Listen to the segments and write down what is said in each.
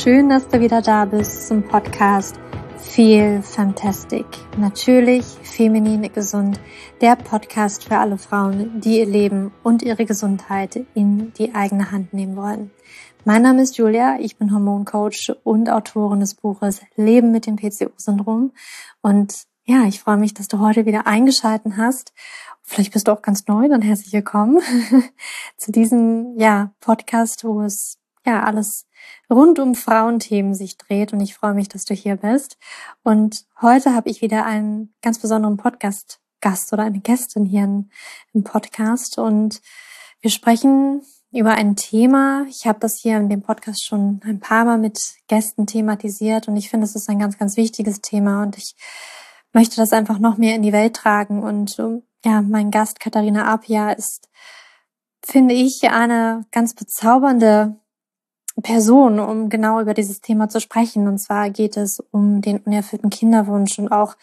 schön, dass du wieder da bist zum Podcast Feel Fantastic. Natürlich feminin gesund, der Podcast für alle Frauen, die ihr Leben und ihre Gesundheit in die eigene Hand nehmen wollen. Mein Name ist Julia, ich bin Hormoncoach und Autorin des Buches Leben mit dem PCO-Syndrom. Und ja, ich freue mich, dass du heute wieder eingeschalten hast. Vielleicht bist du auch ganz neu, dann herzlich willkommen zu diesem ja, Podcast, wo es ja alles rund um Frauenthemen sich dreht und ich freue mich, dass du hier bist. Und heute habe ich wieder einen ganz besonderen Podcast-Gast oder eine Gästin hier im Podcast und wir sprechen über ein Thema. Ich habe das hier in dem Podcast schon ein paar Mal mit Gästen thematisiert und ich finde, es ist ein ganz, ganz wichtiges Thema und ich möchte das einfach noch mehr in die Welt tragen und ja, mein Gast Katharina Apia ist, finde ich, eine ganz bezaubernde Person, um genau über dieses Thema zu sprechen. Und zwar geht es um den unerfüllten Kinderwunsch und auch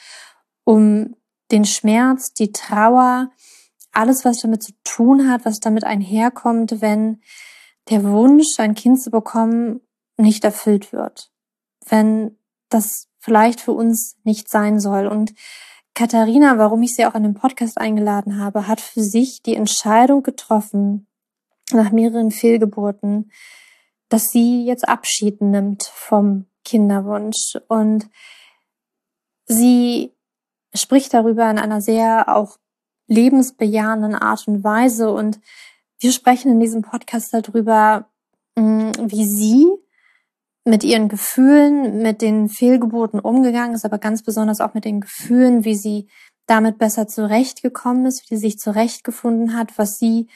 um den Schmerz, die Trauer, alles, was damit zu tun hat, was damit einherkommt, wenn der Wunsch, ein Kind zu bekommen, nicht erfüllt wird. Wenn das vielleicht für uns nicht sein soll. Und Katharina, warum ich sie auch an den Podcast eingeladen habe, hat für sich die Entscheidung getroffen, nach mehreren Fehlgeburten, dass sie jetzt Abschied nimmt vom Kinderwunsch. Und sie spricht darüber in einer sehr auch lebensbejahenden Art und Weise. Und wir sprechen in diesem Podcast darüber, mm, wie sie mit ihren Gefühlen, mit den Fehlgeburten umgegangen ist, aber ganz besonders auch mit den Gefühlen, wie sie damit besser zurechtgekommen ist, wie sie sich zurechtgefunden hat, was sie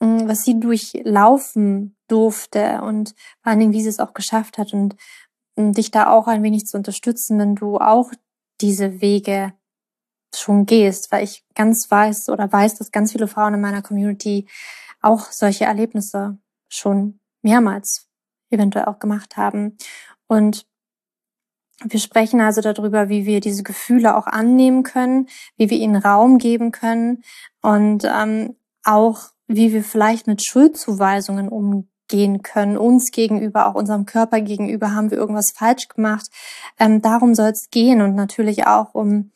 was sie durchlaufen durfte und vor allen Dingen, wie sie es auch geschafft hat und dich da auch ein wenig zu unterstützen, wenn du auch diese Wege schon gehst, weil ich ganz weiß oder weiß, dass ganz viele Frauen in meiner Community auch solche Erlebnisse schon mehrmals eventuell auch gemacht haben. Und wir sprechen also darüber, wie wir diese Gefühle auch annehmen können, wie wir ihnen Raum geben können und ähm, auch wie wir vielleicht mit Schuldzuweisungen umgehen können, uns gegenüber, auch unserem Körper gegenüber, haben wir irgendwas falsch gemacht. Ähm, darum soll es gehen und natürlich auch um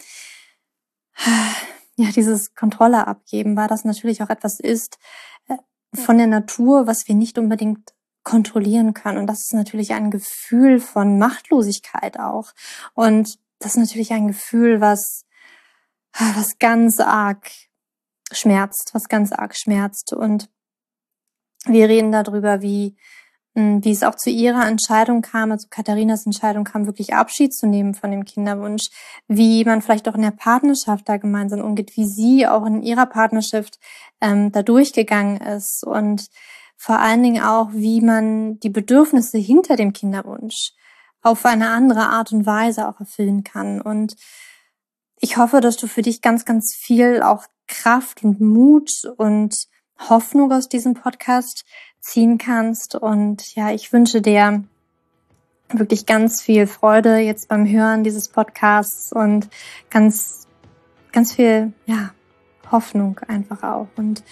ja dieses Kontrolle abgeben, weil das natürlich auch etwas ist äh, von der Natur, was wir nicht unbedingt kontrollieren können. Und das ist natürlich ein Gefühl von Machtlosigkeit auch. Und das ist natürlich ein Gefühl, was, was ganz arg schmerzt, was ganz arg schmerzt. Und wir reden darüber, wie, hm, wie es auch zu ihrer Entscheidung kam, also Katharinas Entscheidung kam, wirklich Abschied zu nehmen von dem Kinderwunsch, wie man vielleicht auch in der Partnerschaft da gemeinsam umgeht, wie sie auch in ihrer Partnerschaft ähm, da durchgegangen ist und vor allen Dingen auch, wie man die Bedürfnisse hinter dem Kinderwunsch auf eine andere Art und Weise auch erfüllen kann. Und ich hoffe, dass du für dich ganz, ganz viel auch Kraft und Mut und Hoffnung aus diesem Podcast ziehen kannst. Und ja, ich wünsche dir wirklich ganz viel Freude jetzt beim Hören dieses Podcasts und ganz, ganz viel, ja, Hoffnung einfach auch und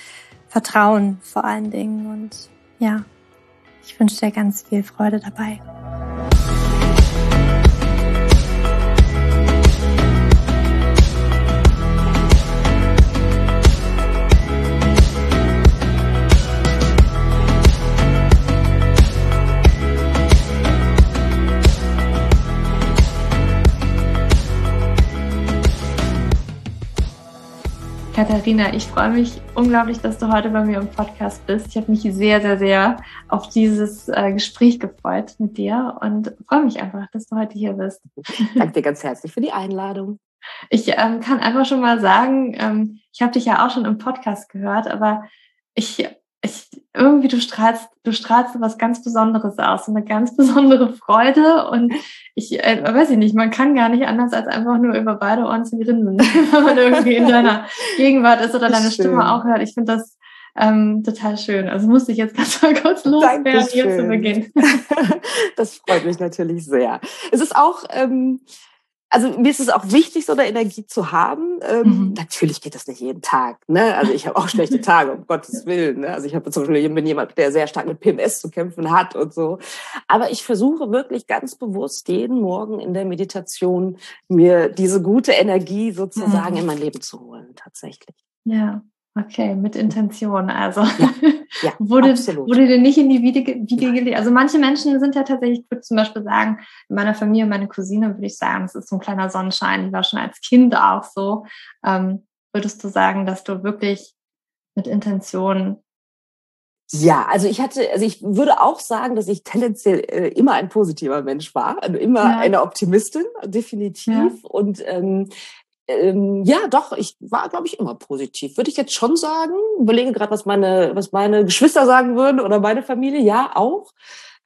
Vertrauen vor allen Dingen. Und ja, ich wünsche dir ganz viel Freude dabei. Katharina, ich freue mich unglaublich, dass du heute bei mir im Podcast bist. Ich habe mich sehr, sehr, sehr auf dieses äh, Gespräch gefreut mit dir und freue mich einfach, dass du heute hier bist. Danke dir ganz herzlich für die Einladung. Ich ähm, kann einfach schon mal sagen, ähm, ich habe dich ja auch schon im Podcast gehört, aber ich ich, irgendwie du strahlst, du strahlst was ganz Besonderes aus, eine ganz besondere Freude und ich äh, weiß ich nicht, man kann gar nicht anders als einfach nur über beide Ohren zu grinsen, wenn man irgendwie in deiner Gegenwart ist oder deine schön. Stimme auch hört. Ich finde das ähm, total schön. Also musste ich jetzt ganz mal kurz loswerden hier zu Beginn. das freut mich natürlich sehr. Es ist auch ähm, also mir ist es auch wichtig, so eine Energie zu haben. Ähm, mhm. Natürlich geht das nicht jeden Tag. Ne? Also ich habe auch schlechte Tage, um Gottes Willen. Ne? Also ich habe zum Beispiel bin jemand, der sehr stark mit PMS zu kämpfen hat und so. Aber ich versuche wirklich ganz bewusst jeden Morgen in der Meditation mir diese gute Energie sozusagen mhm. in mein Leben zu holen, tatsächlich. Ja. Okay, mit Intention. Also ja, ja, wurde, absolut. wurde dir nicht in die Wiege, Wiege gelegt. Also manche Menschen sind ja tatsächlich, ich würde zum Beispiel sagen, in meiner Familie, meine Cousine, würde ich sagen, es ist so ein kleiner Sonnenschein, die war schon als Kind auch so. Ähm, würdest du sagen, dass du wirklich mit Intention ja, also ich hatte, also ich würde auch sagen, dass ich tendenziell äh, immer ein positiver Mensch war, also immer ja. eine Optimistin, definitiv. Ja. Und ähm, ähm, ja, doch, ich war, glaube ich, immer positiv. Würde ich jetzt schon sagen. Überlege gerade, was meine, was meine Geschwister sagen würden oder meine Familie. Ja, auch.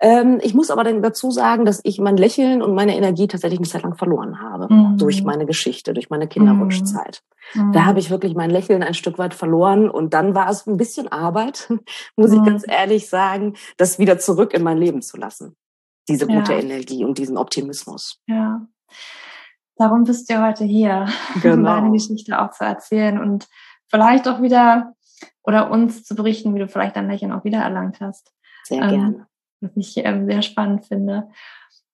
Ähm, ich muss aber dann dazu sagen, dass ich mein Lächeln und meine Energie tatsächlich eine Zeit lang verloren habe. Mhm. Durch meine Geschichte, durch meine Kinderwunschzeit. Mhm. Da habe ich wirklich mein Lächeln ein Stück weit verloren. Und dann war es ein bisschen Arbeit, muss mhm. ich ganz ehrlich sagen, das wieder zurück in mein Leben zu lassen. Diese gute ja. Energie und diesen Optimismus. Ja. Darum bist du heute hier, genau. um deine Geschichte auch zu erzählen und vielleicht auch wieder oder uns zu berichten, wie du vielleicht dein Lächeln auch wieder erlangt hast. Sehr ähm, gerne. Was ich ähm, sehr spannend finde.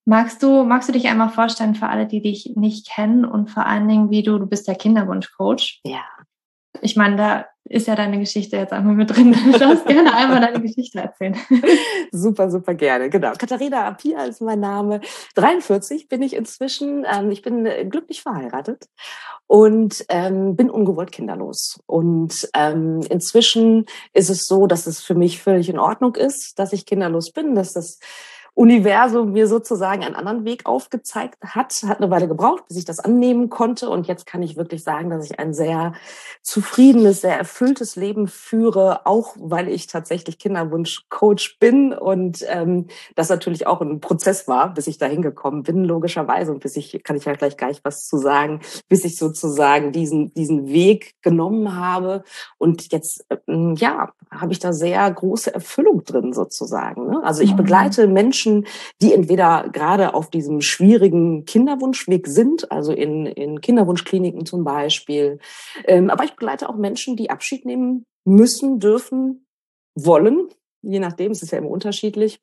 Magst du, magst du dich einmal vorstellen für alle, die dich nicht kennen und vor allen Dingen, wie du, du bist der Kinderwunschcoach. Ja. Ich meine, da ist ja deine Geschichte jetzt einmal mit drin. Du darfst gerne einmal deine Geschichte erzählen. super, super gerne. Genau. Katharina Apia ist mein Name. 43 bin ich inzwischen. Ähm, ich bin äh, glücklich verheiratet und ähm, bin ungewollt kinderlos. Und ähm, inzwischen ist es so, dass es für mich völlig in Ordnung ist, dass ich kinderlos bin, dass das Universum mir sozusagen einen anderen Weg aufgezeigt hat. Hat eine Weile gebraucht, bis ich das annehmen konnte. Und jetzt kann ich wirklich sagen, dass ich ein sehr zufriedenes, sehr erfülltes Leben führe, auch weil ich tatsächlich Kinderwunschcoach bin und ähm, das natürlich auch ein Prozess war, bis ich da hingekommen bin, logischerweise. Und bis ich, kann ich ja gleich gleich was zu sagen, bis ich sozusagen diesen, diesen Weg genommen habe. Und jetzt, ähm, ja, habe ich da sehr große Erfüllung drin sozusagen. Ne? Also ich mhm. begleite Menschen, Menschen, die entweder gerade auf diesem schwierigen Kinderwunschweg sind, also in, in Kinderwunschkliniken zum Beispiel. Ähm, aber ich begleite auch Menschen, die Abschied nehmen müssen, dürfen, wollen, je nachdem, es ist ja immer unterschiedlich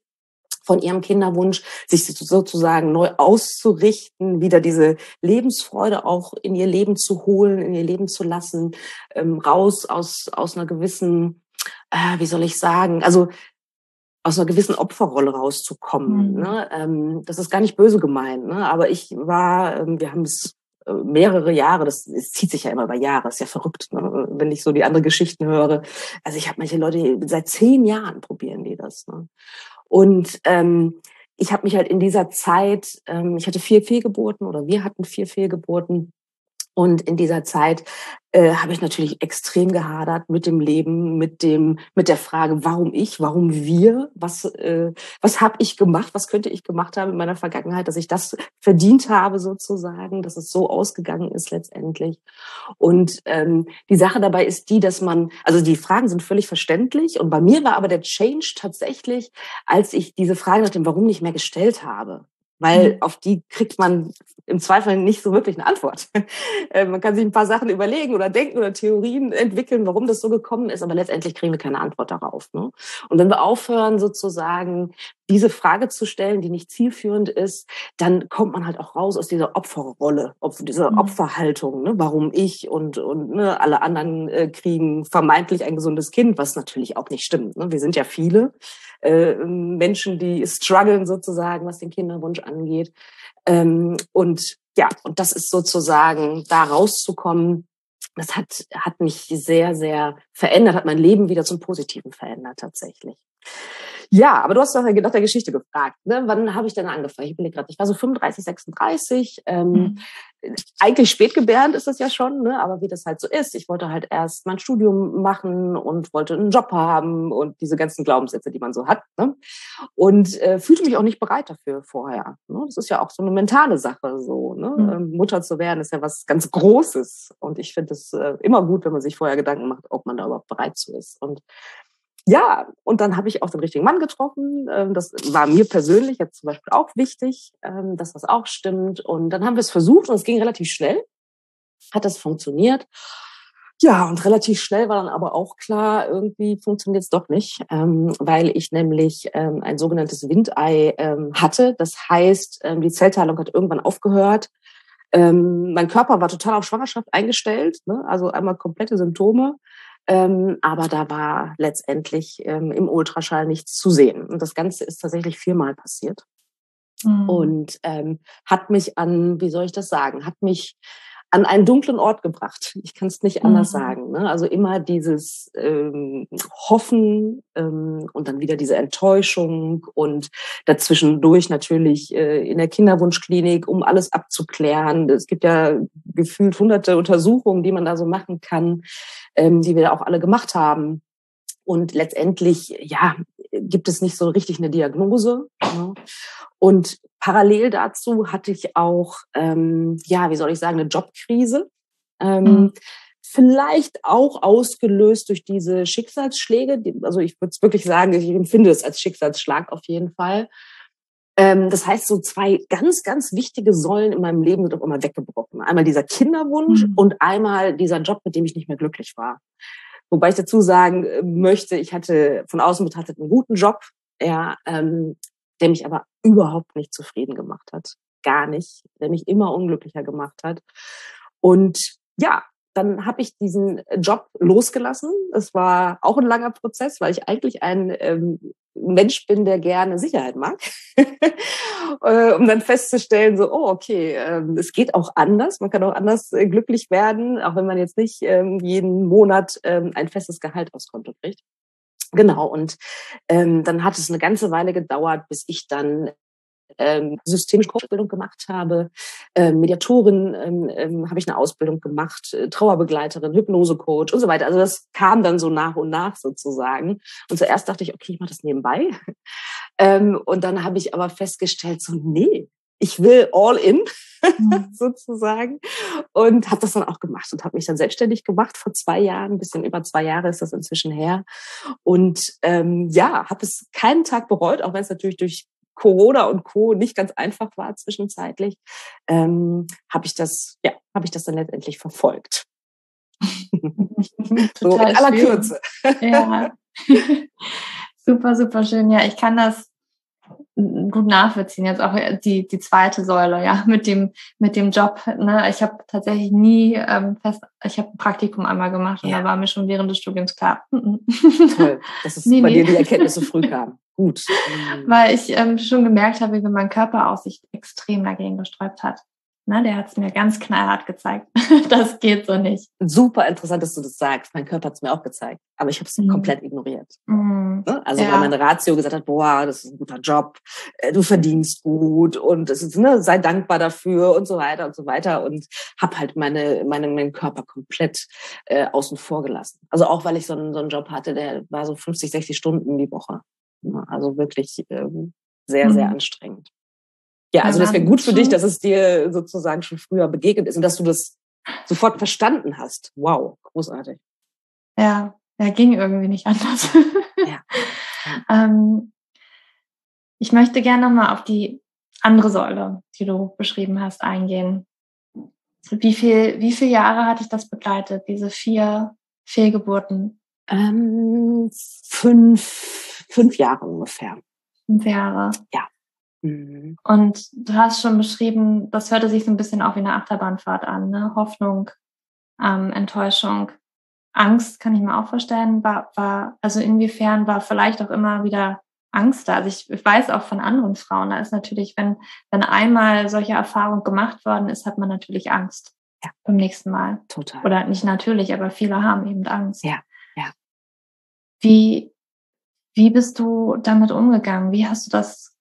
von ihrem Kinderwunsch, sich sozusagen neu auszurichten, wieder diese Lebensfreude auch in ihr Leben zu holen, in ihr Leben zu lassen, ähm, raus aus, aus einer gewissen, äh, wie soll ich sagen, also aus einer gewissen Opferrolle rauszukommen. Mhm. Ne? Ähm, das ist gar nicht böse gemeint, ne? aber ich war, ähm, wir haben es äh, mehrere Jahre, das, das zieht sich ja immer über Jahre, ist ja verrückt, ne? wenn ich so die anderen Geschichten höre. Also ich habe manche Leute, seit zehn Jahren probieren die das. Ne? Und ähm, ich habe mich halt in dieser Zeit, ähm, ich hatte vier Fehlgeburten oder wir hatten vier Fehlgeburten. Und in dieser Zeit äh, habe ich natürlich extrem gehadert mit dem Leben, mit dem, mit der Frage, warum ich, warum wir, was, äh, was habe ich gemacht, was könnte ich gemacht haben in meiner Vergangenheit, dass ich das verdient habe sozusagen, dass es so ausgegangen ist letztendlich. Und ähm, die Sache dabei ist die, dass man, also die Fragen sind völlig verständlich. Und bei mir war aber der Change tatsächlich, als ich diese Frage nach dem Warum nicht mehr gestellt habe weil mhm. auf die kriegt man im Zweifel nicht so wirklich eine Antwort. Äh, man kann sich ein paar Sachen überlegen oder denken oder Theorien entwickeln, warum das so gekommen ist, aber letztendlich kriegen wir keine Antwort darauf. Ne? Und wenn wir aufhören, sozusagen diese Frage zu stellen, die nicht zielführend ist, dann kommt man halt auch raus aus dieser Opferrolle, dieser mhm. Opferhaltung. Ne? Warum ich und, und ne, alle anderen äh, kriegen vermeintlich ein gesundes Kind, was natürlich auch nicht stimmt. Ne? Wir sind ja viele äh, Menschen, die strugglen sozusagen, was den Kinderwunsch angeht. Ähm, und ja, und das ist sozusagen da rauszukommen. Das hat, hat mich sehr, sehr verändert, hat mein Leben wieder zum Positiven verändert tatsächlich. Ja, aber du hast doch nach der Geschichte gefragt. Ne? Wann habe ich denn angefangen? Ich bin gerade, ich war so 35, 36. Ähm, mhm. Eigentlich spätgebärend ist das ja schon, ne? aber wie das halt so ist. Ich wollte halt erst mein Studium machen und wollte einen Job haben und diese ganzen Glaubenssätze, die man so hat. Ne? Und äh, fühlte mich auch nicht bereit dafür vorher. Ne? Das ist ja auch so eine mentale Sache. So, ne? Mhm. Ähm, Mutter zu werden ist ja was ganz Großes. Und ich finde es äh, immer gut, wenn man sich vorher Gedanken macht, ob man da überhaupt bereit zu ist. Und ja, und dann habe ich auch den richtigen Mann getroffen. Ähm, das war mir persönlich jetzt zum Beispiel auch wichtig, ähm, dass das auch stimmt. Und dann haben wir es versucht und es ging relativ schnell. Hat das funktioniert? Ja, und relativ schnell war dann aber auch klar, irgendwie funktioniert es doch nicht, ähm, weil ich nämlich ein sogenanntes Windei hatte. Das heißt, die Zellteilung hat irgendwann aufgehört. Mein Körper war total auf Schwangerschaft eingestellt, ne? also einmal komplette Symptome. Ähm, aber da war letztendlich ähm, im Ultraschall nichts zu sehen. Und das Ganze ist tatsächlich viermal passiert. Mhm. Und ähm, hat mich an, wie soll ich das sagen, hat mich an einen dunklen Ort gebracht. Ich kann es nicht anders mhm. sagen. Ne? Also immer dieses ähm, Hoffen ähm, und dann wieder diese Enttäuschung und dazwischendurch natürlich äh, in der Kinderwunschklinik, um alles abzuklären. Es gibt ja gefühlt hunderte Untersuchungen, die man da so machen kann, ähm, die wir auch alle gemacht haben. Und letztendlich, ja, gibt es nicht so richtig eine Diagnose. Ne? Und parallel dazu hatte ich auch, ähm, ja, wie soll ich sagen, eine Jobkrise. Ähm, mhm. Vielleicht auch ausgelöst durch diese Schicksalsschläge. Also ich würde es wirklich sagen, ich empfinde es als Schicksalsschlag auf jeden Fall. Ähm, das heißt, so zwei ganz, ganz wichtige Säulen in meinem Leben sind auch immer weggebrochen. Einmal dieser Kinderwunsch mhm. und einmal dieser Job, mit dem ich nicht mehr glücklich war. Wobei ich dazu sagen äh, möchte, ich hatte von außen betrachtet einen guten Job, ja, ähm, der mich aber überhaupt nicht zufrieden gemacht hat. Gar nicht, der mich immer unglücklicher gemacht hat. Und ja, dann habe ich diesen Job losgelassen. Es war auch ein langer Prozess, weil ich eigentlich ein ähm, Mensch bin, der gerne Sicherheit mag, äh, um dann festzustellen, so, oh, okay, ähm, es geht auch anders. Man kann auch anders äh, glücklich werden, auch wenn man jetzt nicht ähm, jeden Monat ähm, ein festes Gehalt aufs Konto kriegt. Genau, und ähm, dann hat es eine ganze Weile gedauert, bis ich dann ähm, systemische Ausbildung gemacht habe, ähm, Mediatorin ähm, ähm, habe ich eine Ausbildung gemacht, äh, Trauerbegleiterin, Hypnosecoach und so weiter. Also das kam dann so nach und nach sozusagen. Und zuerst dachte ich, okay, ich mache das nebenbei. ähm, und dann habe ich aber festgestellt, so nee, ich will all in mhm. sozusagen und habe das dann auch gemacht und habe mich dann selbstständig gemacht vor zwei Jahren, ein bisschen über zwei Jahre ist das inzwischen her und ähm, ja, habe es keinen Tag bereut, auch wenn es natürlich durch Corona und Co. nicht ganz einfach war zwischenzeitlich, ähm, habe ich das, ja, habe ich das dann letztendlich verfolgt. so in aller schön. Kürze. ja. super, super schön. Ja, ich kann das gut nachvollziehen. Jetzt auch die, die zweite Säule, ja, mit dem, mit dem Job. Ne? Ich habe tatsächlich nie ähm, fest, ich habe ein Praktikum einmal gemacht und ja. da war mir schon während des Studiums klar. Toll, dass es nee, bei nee. dir die Erkenntnisse früh kam. Gut. Weil ich ähm, schon gemerkt habe, wie mein Körper auch sich extrem dagegen gesträubt hat. Ne, der hat es mir ganz knallhart gezeigt. das geht so nicht. Super interessant, dass du das sagst. Mein Körper hat es mir auch gezeigt, aber ich habe es mhm. komplett ignoriert. Mhm. Ne? Also ja. weil meine Ratio gesagt hat, boah, das ist ein guter Job, äh, du verdienst gut und es ist, ne, sei dankbar dafür und so weiter und so weiter und habe halt meine, meine, meinen Körper komplett äh, außen vor gelassen. Also auch weil ich so einen, so einen Job hatte, der war so 50, 60 Stunden die Woche. Also wirklich ähm, sehr, mhm. sehr anstrengend. Ja, also das wäre gut für dich, dass es dir sozusagen schon früher begegnet ist und dass du das sofort verstanden hast. Wow, großartig. Ja, ja, ging irgendwie nicht anders. ja. ähm, ich möchte gerne nochmal auf die andere Säule, die du beschrieben hast, eingehen. Wie viel, wie viele Jahre hat dich das begleitet, diese vier Fehlgeburten? Ähm, fünf, fünf Jahre ungefähr. Fünf Jahre. Ja. Mhm. Und du hast schon beschrieben, das hörte sich so ein bisschen auch wie eine Achterbahnfahrt an, ne? Hoffnung, ähm, Enttäuschung, Angst, kann ich mir auch vorstellen, war, war, also inwiefern war vielleicht auch immer wieder Angst da. Also ich, ich weiß auch von anderen Frauen, da ist natürlich, wenn, wenn einmal solche Erfahrung gemacht worden ist, hat man natürlich Angst. Ja. Beim nächsten Mal. Total. Oder nicht natürlich, aber viele haben eben Angst. Ja, ja. Wie, wie bist du damit umgegangen? Wie hast du das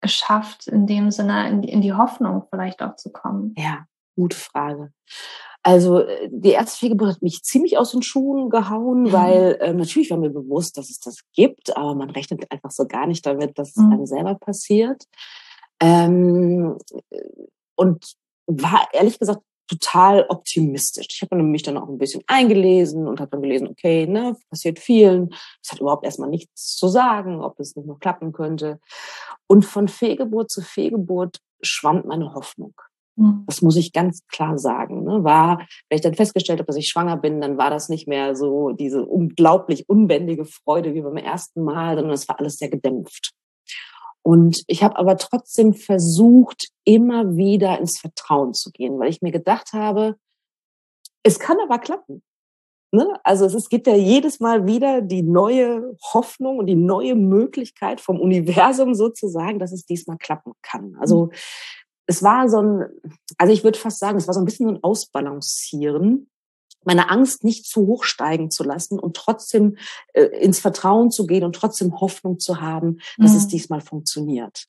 geschafft, in dem Sinne in die, in die Hoffnung vielleicht auch zu kommen? Ja, gute Frage. Also äh, die erste Fehlgeburt hat mich ziemlich aus den Schuhen gehauen, mhm. weil äh, natürlich war mir bewusst, dass es das gibt, aber man rechnet einfach so gar nicht damit, dass mhm. es einem selber passiert. Ähm, und war ehrlich gesagt total optimistisch. Ich habe mich dann auch ein bisschen eingelesen und habe dann gelesen, okay, ne, passiert vielen. Es hat überhaupt erstmal nichts zu sagen, ob es nicht noch klappen könnte. Und von Fehlgeburt zu Fehlgeburt schwand meine Hoffnung. Mhm. Das muss ich ganz klar sagen. Ne? War, wenn ich dann festgestellt habe, dass ich schwanger bin, dann war das nicht mehr so diese unglaublich unbändige Freude wie beim ersten Mal, sondern es war alles sehr gedämpft. Und ich habe aber trotzdem versucht, immer wieder ins Vertrauen zu gehen, weil ich mir gedacht habe, es kann aber klappen. Ne? Also es, es gibt ja jedes Mal wieder die neue Hoffnung und die neue Möglichkeit vom Universum sozusagen, dass es diesmal klappen kann. Also es war so ein, also ich würde fast sagen, es war so ein bisschen so ein Ausbalancieren, meine Angst nicht zu hoch steigen zu lassen und trotzdem äh, ins Vertrauen zu gehen und trotzdem Hoffnung zu haben, dass mhm. es diesmal funktioniert.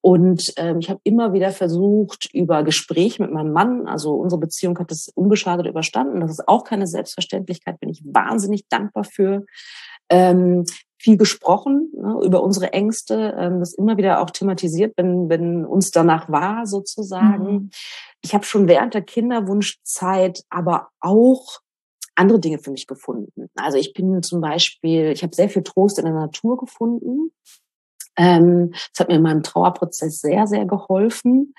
Und ähm, ich habe immer wieder versucht, über Gespräche mit meinem Mann, also unsere Beziehung hat das unbeschadet überstanden. Das ist auch keine Selbstverständlichkeit, bin ich wahnsinnig dankbar für. Ähm, viel gesprochen ne, über unsere Ängste, ähm, das immer wieder auch thematisiert, wenn, wenn uns danach war, sozusagen. Mhm. Ich habe schon während der Kinderwunschzeit aber auch andere Dinge für mich gefunden. Also ich bin zum Beispiel, ich habe sehr viel Trost in der Natur gefunden. Ähm, das hat mir in meinem Trauerprozess sehr, sehr geholfen.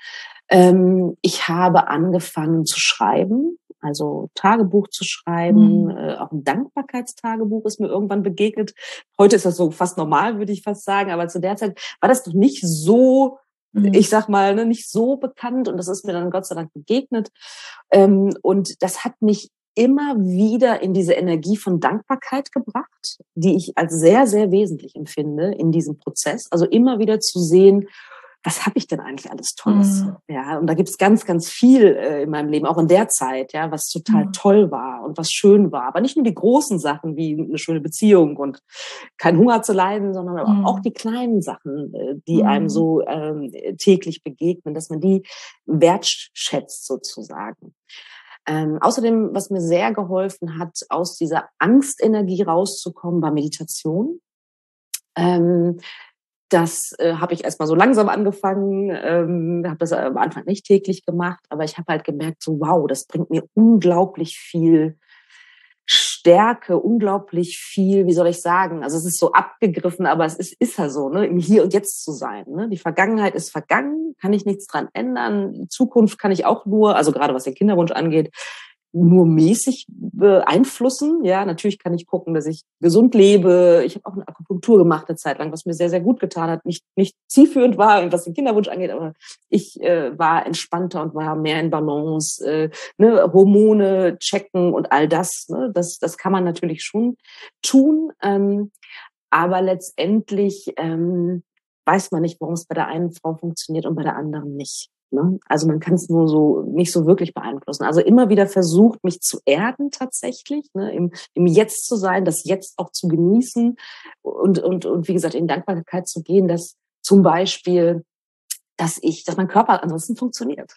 Ähm, ich habe angefangen zu schreiben also Tagebuch zu schreiben, mhm. äh, auch ein Dankbarkeitstagebuch ist mir irgendwann begegnet. Heute ist das so fast normal, würde ich fast sagen, aber zu der Zeit war das doch nicht so, mhm. ich sag mal, ne, nicht so bekannt und das ist mir dann Gott sei Dank begegnet. Ähm, und das hat mich immer wieder in diese Energie von Dankbarkeit gebracht, die ich als sehr, sehr wesentlich empfinde in diesem Prozess. Also immer wieder zu sehen, was habe ich denn eigentlich alles Tolles? Mhm. Ja, und da gibt es ganz, ganz viel äh, in meinem Leben, auch in der Zeit, ja, was total mhm. toll war und was schön war. Aber nicht nur die großen Sachen wie eine schöne Beziehung und kein Hunger zu leiden, sondern mhm. auch die kleinen Sachen, äh, die einem mhm. so ähm, täglich begegnen, dass man die wertschätzt sozusagen. Ähm, außerdem, was mir sehr geholfen hat, aus dieser Angstenergie rauszukommen, war Meditation. Ähm, das äh, habe ich erstmal so langsam angefangen, ähm, habe das am Anfang nicht täglich gemacht, aber ich habe halt gemerkt, so wow, das bringt mir unglaublich viel Stärke, unglaublich viel, wie soll ich sagen, also es ist so abgegriffen, aber es ist, ist ja so, ne, im Hier und Jetzt zu sein. Ne? Die Vergangenheit ist vergangen, kann ich nichts dran ändern. Zukunft kann ich auch nur, also gerade was den Kinderwunsch angeht, nur mäßig beeinflussen. Ja, natürlich kann ich gucken, dass ich gesund lebe. Ich habe auch eine Akupunktur gemacht eine Zeit lang, was mir sehr, sehr gut getan hat. Nicht, nicht zielführend war, was den Kinderwunsch angeht, aber ich äh, war entspannter und war mehr in Balance. Äh, ne, Hormone checken und all das. Ne, das, das kann man natürlich schon tun. Ähm, aber letztendlich ähm, weiß man nicht, warum es bei der einen Frau funktioniert und bei der anderen nicht. Ne? Also man kann es nur so nicht so wirklich beeinflussen. Also immer wieder versucht, mich zu erden tatsächlich, ne? Im, im Jetzt zu sein, das Jetzt auch zu genießen und, und, und wie gesagt, in Dankbarkeit zu gehen, dass zum Beispiel, dass ich, dass mein Körper ansonsten funktioniert.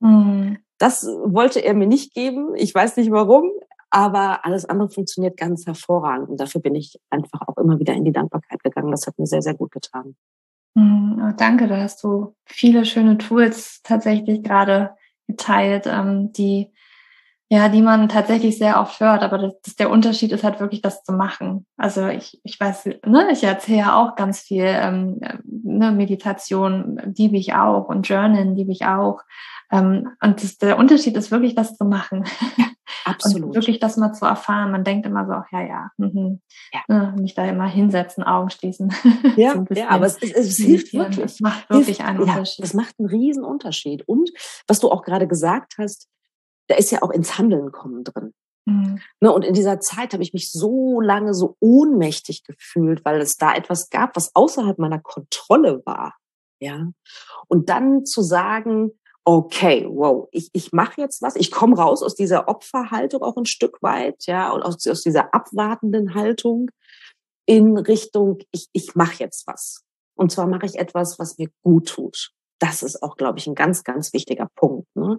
Mhm. Das wollte er mir nicht geben. Ich weiß nicht warum, aber alles andere funktioniert ganz hervorragend. Und dafür bin ich einfach auch immer wieder in die Dankbarkeit gegangen. Das hat mir sehr, sehr gut getan. Mhm, danke, da hast du viele schöne Tools tatsächlich gerade geteilt, ähm, die ja, die man tatsächlich sehr oft hört, aber das, das, der Unterschied ist halt wirklich, das zu machen. Also ich, ich weiß, ne, ich erzähle ja auch ganz viel, ähm, ne, Meditation liebe ich auch und Journalen liebe ich auch. Ähm, und das, der Unterschied ist wirklich, das zu machen. Absolut. Und wirklich das mal zu erfahren. Man denkt immer so, ach, ja, ja, mhm. ja. Ne, mich da immer hinsetzen, Augen schließen. Ja, so ja aber es, es, es hilft wirklich. Das macht wirklich hilft, einen Unterschied. Ja, das macht einen riesen Unterschied. Und was du auch gerade gesagt hast, da ist ja auch ins Handeln kommen drin. Mhm. Ne, und in dieser Zeit habe ich mich so lange so ohnmächtig gefühlt, weil es da etwas gab, was außerhalb meiner Kontrolle war. Ja. Und dann zu sagen, okay, wow, ich, ich mache jetzt was, ich komme raus aus dieser Opferhaltung auch ein Stück weit, ja, und aus, aus dieser abwartenden Haltung in Richtung, ich, ich mache jetzt was. Und zwar mache ich etwas, was mir gut tut. Das ist auch, glaube ich, ein ganz, ganz wichtiger Punkt. Ne?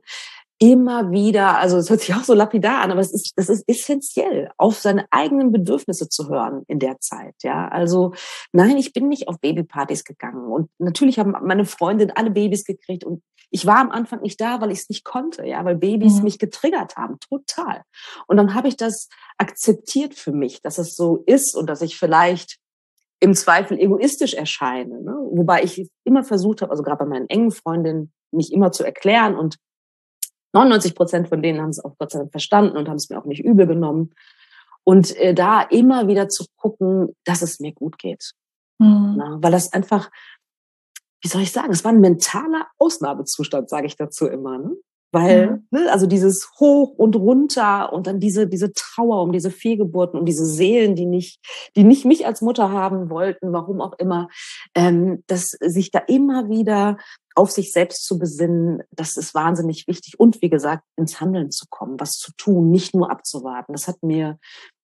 Immer wieder, also es hört sich auch so lapidar an, aber es ist, das ist essentiell, auf seine eigenen Bedürfnisse zu hören in der Zeit. Ja, also nein, ich bin nicht auf Babypartys gegangen und natürlich haben meine Freundin alle Babys gekriegt und ich war am Anfang nicht da, weil ich es nicht konnte, ja, weil Babys mhm. mich getriggert haben, total. Und dann habe ich das akzeptiert für mich, dass es so ist und dass ich vielleicht im Zweifel egoistisch erscheine, ne? wobei ich immer versucht habe, also gerade bei meinen engen Freundinnen, mich immer zu erklären und 99 Prozent von denen haben es auch Gott sei Dank verstanden und haben es mir auch nicht übel genommen. Und äh, da immer wieder zu gucken, dass es mir gut geht. Mhm. Na, weil das einfach, wie soll ich sagen, es war ein mentaler Ausnahmezustand, sage ich dazu immer. Ne? Weil, mhm. ne, also dieses Hoch und runter und dann diese, diese Trauer um diese Fehlgeburten, um diese Seelen, die nicht, die nicht mich als Mutter haben wollten, warum auch immer, ähm, dass sich da immer wieder auf sich selbst zu besinnen, das ist wahnsinnig wichtig. Und wie gesagt, ins Handeln zu kommen, was zu tun, nicht nur abzuwarten. Das hat mir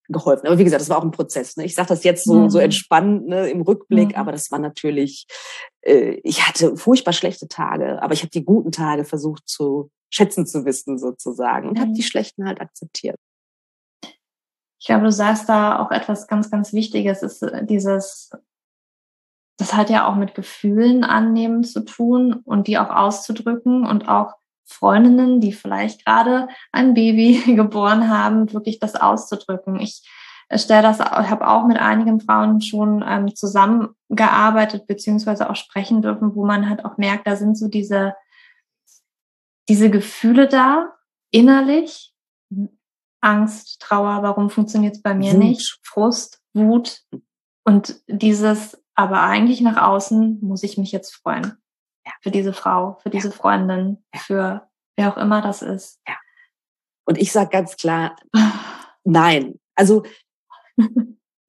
geholfen. Aber wie gesagt, das war auch ein Prozess. Ne? Ich sage das jetzt so, mhm. so entspannt ne, im Rückblick, mhm. aber das war natürlich, äh, ich hatte furchtbar schlechte Tage, aber ich habe die guten Tage versucht zu schätzen zu wissen sozusagen und mhm. habe die schlechten halt akzeptiert. Ich glaube, du sagst da auch etwas ganz, ganz Wichtiges, ist äh, dieses, das hat ja auch mit Gefühlen annehmen zu tun und die auch auszudrücken und auch Freundinnen, die vielleicht gerade ein Baby geboren haben, wirklich das auszudrücken. Ich stelle das, habe auch mit einigen Frauen schon ähm, zusammengearbeitet beziehungsweise auch sprechen dürfen, wo man halt auch merkt, da sind so diese diese Gefühle da, innerlich, Angst, Trauer, warum funktioniert es bei mir Wut. nicht, Frust, Wut und dieses, aber eigentlich nach außen muss ich mich jetzt freuen. Für diese Frau, für diese Freundin, ja. für wer auch immer das ist. Ja. Und ich sage ganz klar, nein. Also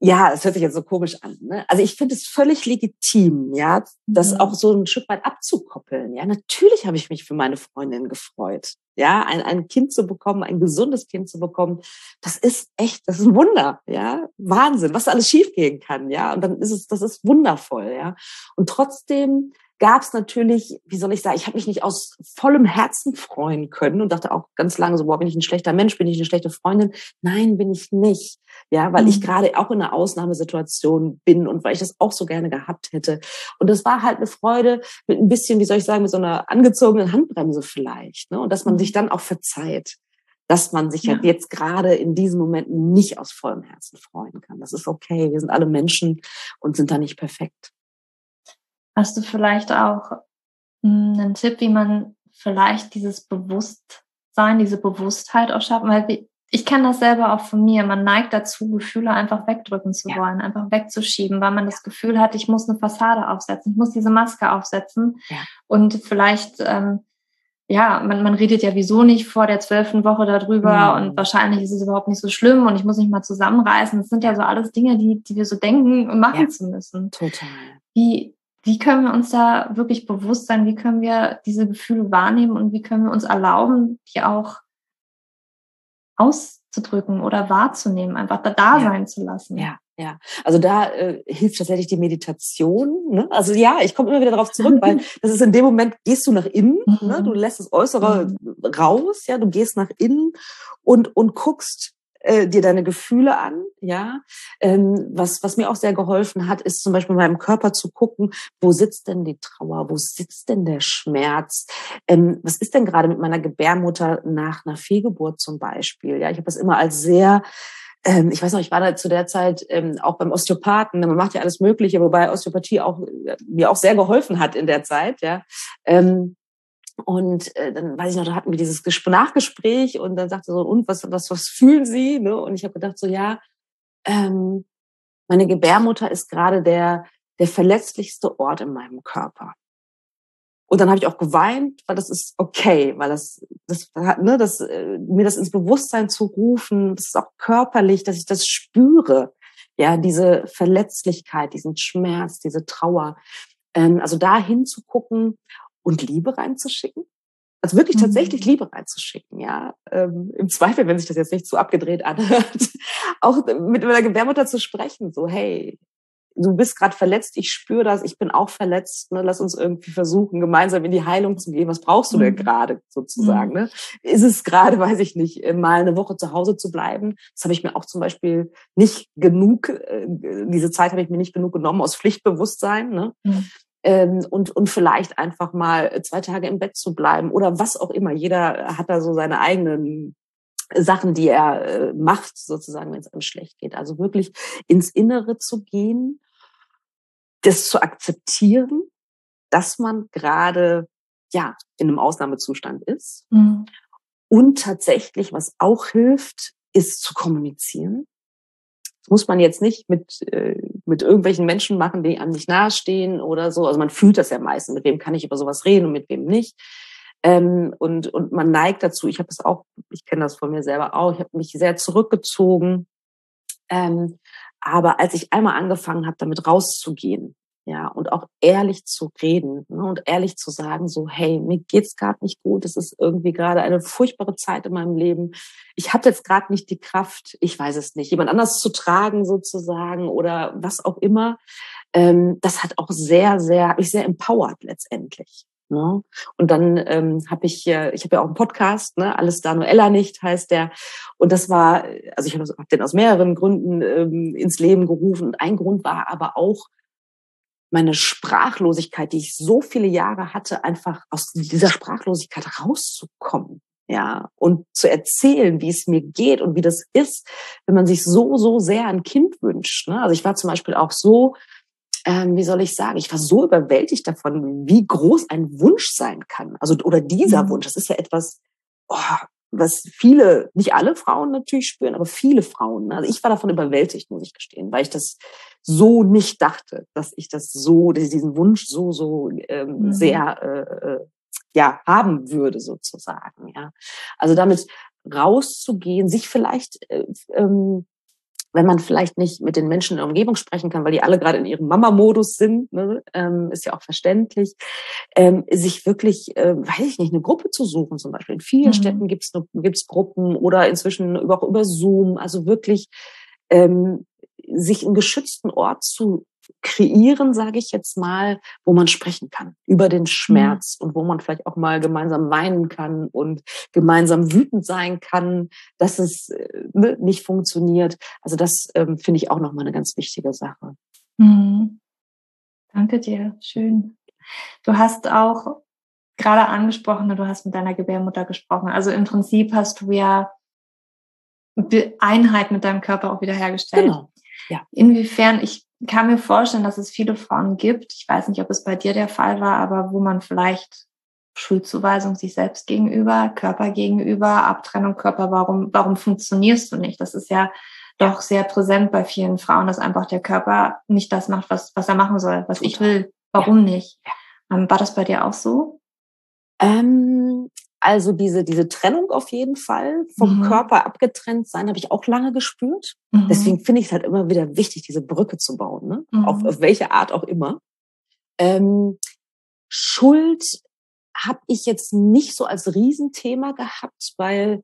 ja, es hört sich jetzt so komisch an. Ne? Also ich finde es völlig legitim, ja, das mhm. auch so ein Stück weit abzukoppeln. Ja, natürlich habe ich mich für meine Freundin gefreut. Ja, ein, ein Kind zu bekommen, ein gesundes Kind zu bekommen, das ist echt, das ist ein Wunder, ja, Wahnsinn, was alles schiefgehen kann, ja. Und dann ist es, das ist wundervoll, ja. Und trotzdem gab es natürlich, wie soll ich sagen, ich habe mich nicht aus vollem Herzen freuen können und dachte auch ganz lange so, boah, bin ich ein schlechter Mensch, bin ich eine schlechte Freundin? Nein, bin ich nicht. Ja, weil mhm. ich gerade auch in einer Ausnahmesituation bin und weil ich das auch so gerne gehabt hätte. Und das war halt eine Freude mit ein bisschen, wie soll ich sagen, mit so einer angezogenen Handbremse vielleicht. Ne? Und dass man sich mhm. dann auch verzeiht dass man sich ja. halt jetzt gerade in diesem Moment nicht aus vollem Herzen freuen kann. Das ist okay. Wir sind alle Menschen und sind da nicht perfekt. Hast du vielleicht auch hm, einen Tipp, wie man vielleicht dieses Bewusstsein, diese Bewusstheit auch schaffen? Weil ich kenne das selber auch von mir. Man neigt dazu, Gefühle einfach wegdrücken zu wollen, einfach wegzuschieben, weil man das Gefühl hat, ich muss eine Fassade aufsetzen, ich muss diese Maske aufsetzen. Ja. Und vielleicht, ähm, ja, man, man redet ja wieso nicht vor der zwölften Woche darüber mhm. und wahrscheinlich ist es überhaupt nicht so schlimm und ich muss mich mal zusammenreißen. Das sind ja so alles Dinge, die, die wir so denken, machen ja. zu müssen. Total. Wie, wie können wir uns da wirklich bewusst sein? Wie können wir diese Gefühle wahrnehmen und wie können wir uns erlauben, die auch auszudrücken oder wahrzunehmen, einfach da, da ja. sein zu lassen? Ja, ja. Also da äh, hilft tatsächlich die Meditation. Ne? Also ja, ich komme immer wieder darauf zurück, weil das ist in dem Moment, gehst du nach innen, ne? mhm. ne? du lässt das Äußere mhm. raus, ja, du gehst nach innen und, und guckst, äh, dir deine Gefühle an, ja. Ähm, was, was mir auch sehr geholfen hat, ist zum Beispiel meinem Körper zu gucken, wo sitzt denn die Trauer, wo sitzt denn der Schmerz, ähm, was ist denn gerade mit meiner Gebärmutter nach einer Fehlgeburt zum Beispiel, ja. Ich habe das immer als sehr ähm, ich weiß noch, ich war da zu der Zeit ähm, auch beim Osteopathen. Man macht ja alles Mögliche, wobei Osteopathie auch äh, mir auch sehr geholfen hat in der Zeit. Ja, ähm, und äh, dann weiß ich noch, da hatten wir dieses Nachgespräch und dann sagte so, und was, was, was fühlen Sie? Ne? Und ich habe gedacht so, ja, ähm, meine Gebärmutter ist gerade der, der verletzlichste Ort in meinem Körper. Und dann habe ich auch geweint, weil das ist okay, weil das, das, ne, das, äh, mir das ins Bewusstsein zu rufen, das ist auch körperlich, dass ich das spüre. Ja, diese Verletzlichkeit, diesen Schmerz, diese Trauer. Ähm, also da hinzugucken und Liebe reinzuschicken. Also wirklich mhm. tatsächlich Liebe reinzuschicken, ja. Ähm, Im Zweifel, wenn sich das jetzt nicht zu abgedreht anhört, auch mit meiner Gebärmutter zu sprechen, so, hey, du bist gerade verletzt, ich spüre das, ich bin auch verletzt, ne? lass uns irgendwie versuchen, gemeinsam in die Heilung zu gehen. Was brauchst du denn mhm. gerade sozusagen? Mhm. Ne? Ist es gerade, weiß ich nicht, äh, mal eine Woche zu Hause zu bleiben? Das habe ich mir auch zum Beispiel nicht genug, äh, diese Zeit habe ich mir nicht genug genommen aus Pflichtbewusstsein. Ne? Mhm. Ähm, und, und vielleicht einfach mal zwei Tage im Bett zu bleiben oder was auch immer. Jeder hat da so seine eigenen Sachen, die er äh, macht, sozusagen, wenn es einem schlecht geht. Also wirklich ins Innere zu gehen, das zu akzeptieren, dass man gerade ja in einem Ausnahmezustand ist. Mhm. Und tatsächlich, was auch hilft, ist zu kommunizieren. Muss man jetzt nicht mit, äh, mit irgendwelchen Menschen machen, die einem nicht nahestehen oder so. Also man fühlt das ja meistens, mit wem kann ich über sowas reden und mit wem nicht. Ähm, und, und man neigt dazu, ich habe es auch, ich kenne das von mir selber auch, ich habe mich sehr zurückgezogen. Ähm, aber als ich einmal angefangen habe, damit rauszugehen, ja, und auch ehrlich zu reden ne, und ehrlich zu sagen, so, hey, mir geht's gerade nicht gut, es ist irgendwie gerade eine furchtbare Zeit in meinem Leben. Ich habe jetzt gerade nicht die Kraft, ich weiß es nicht, jemand anders zu tragen sozusagen oder was auch immer. Ähm, das hat auch sehr, sehr, hat mich sehr empowert letztendlich. Ne? Und dann ähm, habe ich, äh, ich habe ja auch einen Podcast, ne? alles da nur Ella nicht heißt der. Und das war, also ich habe hab den aus mehreren Gründen ähm, ins Leben gerufen. Und ein Grund war aber auch meine Sprachlosigkeit, die ich so viele Jahre hatte, einfach aus dieser Sprachlosigkeit rauszukommen. Ja, und zu erzählen, wie es mir geht und wie das ist, wenn man sich so, so sehr ein Kind wünscht. Ne? Also ich war zum Beispiel auch so ähm, wie soll ich sagen, ich war so überwältigt davon, wie groß ein Wunsch sein kann. Also, oder dieser mhm. Wunsch, das ist ja etwas, oh, was viele, nicht alle Frauen natürlich spüren, aber viele Frauen. Ne? Also ich war davon überwältigt, muss ich gestehen, weil ich das so nicht dachte, dass ich das so, dass ich diesen Wunsch so, so ähm, mhm. sehr äh, äh, ja haben würde sozusagen. Ja, also damit rauszugehen, sich vielleicht äh, ähm, wenn man vielleicht nicht mit den Menschen in der Umgebung sprechen kann, weil die alle gerade in ihrem Mama-Modus sind, ne, ähm, ist ja auch verständlich, ähm, sich wirklich, äh, weiß ich nicht, eine Gruppe zu suchen zum Beispiel. In vielen mhm. Städten gibt's gibt's Gruppen oder inzwischen auch über Zoom, also wirklich ähm, sich einen geschützten Ort zu kreieren, sage ich jetzt mal, wo man sprechen kann über den Schmerz mhm. und wo man vielleicht auch mal gemeinsam weinen kann und gemeinsam wütend sein kann, dass es äh, ne, nicht funktioniert. Also das ähm, finde ich auch nochmal eine ganz wichtige Sache. Mhm. Danke dir, schön. Du hast auch gerade angesprochen, du hast mit deiner Gebärmutter gesprochen. Also im Prinzip hast du ja Einheit mit deinem Körper auch wiederhergestellt. Genau. Ja. Inwiefern, ich kann mir vorstellen, dass es viele Frauen gibt, ich weiß nicht, ob es bei dir der Fall war, aber wo man vielleicht Schuldzuweisung sich selbst gegenüber, Körper gegenüber, Abtrennung Körper, warum, warum funktionierst du nicht? Das ist ja doch sehr präsent bei vielen Frauen, dass einfach der Körper nicht das macht, was, was er machen soll, was Total. ich will. Warum ja. nicht? Ähm, war das bei dir auch so? Ähm, also diese, diese Trennung auf jeden Fall, vom mhm. Körper abgetrennt sein, habe ich auch lange gespürt. Mhm. Deswegen finde ich es halt immer wieder wichtig, diese Brücke zu bauen, ne? Mhm. auf, auf welche Art auch immer. Ähm, Schuld habe ich jetzt nicht so als Riesenthema gehabt, weil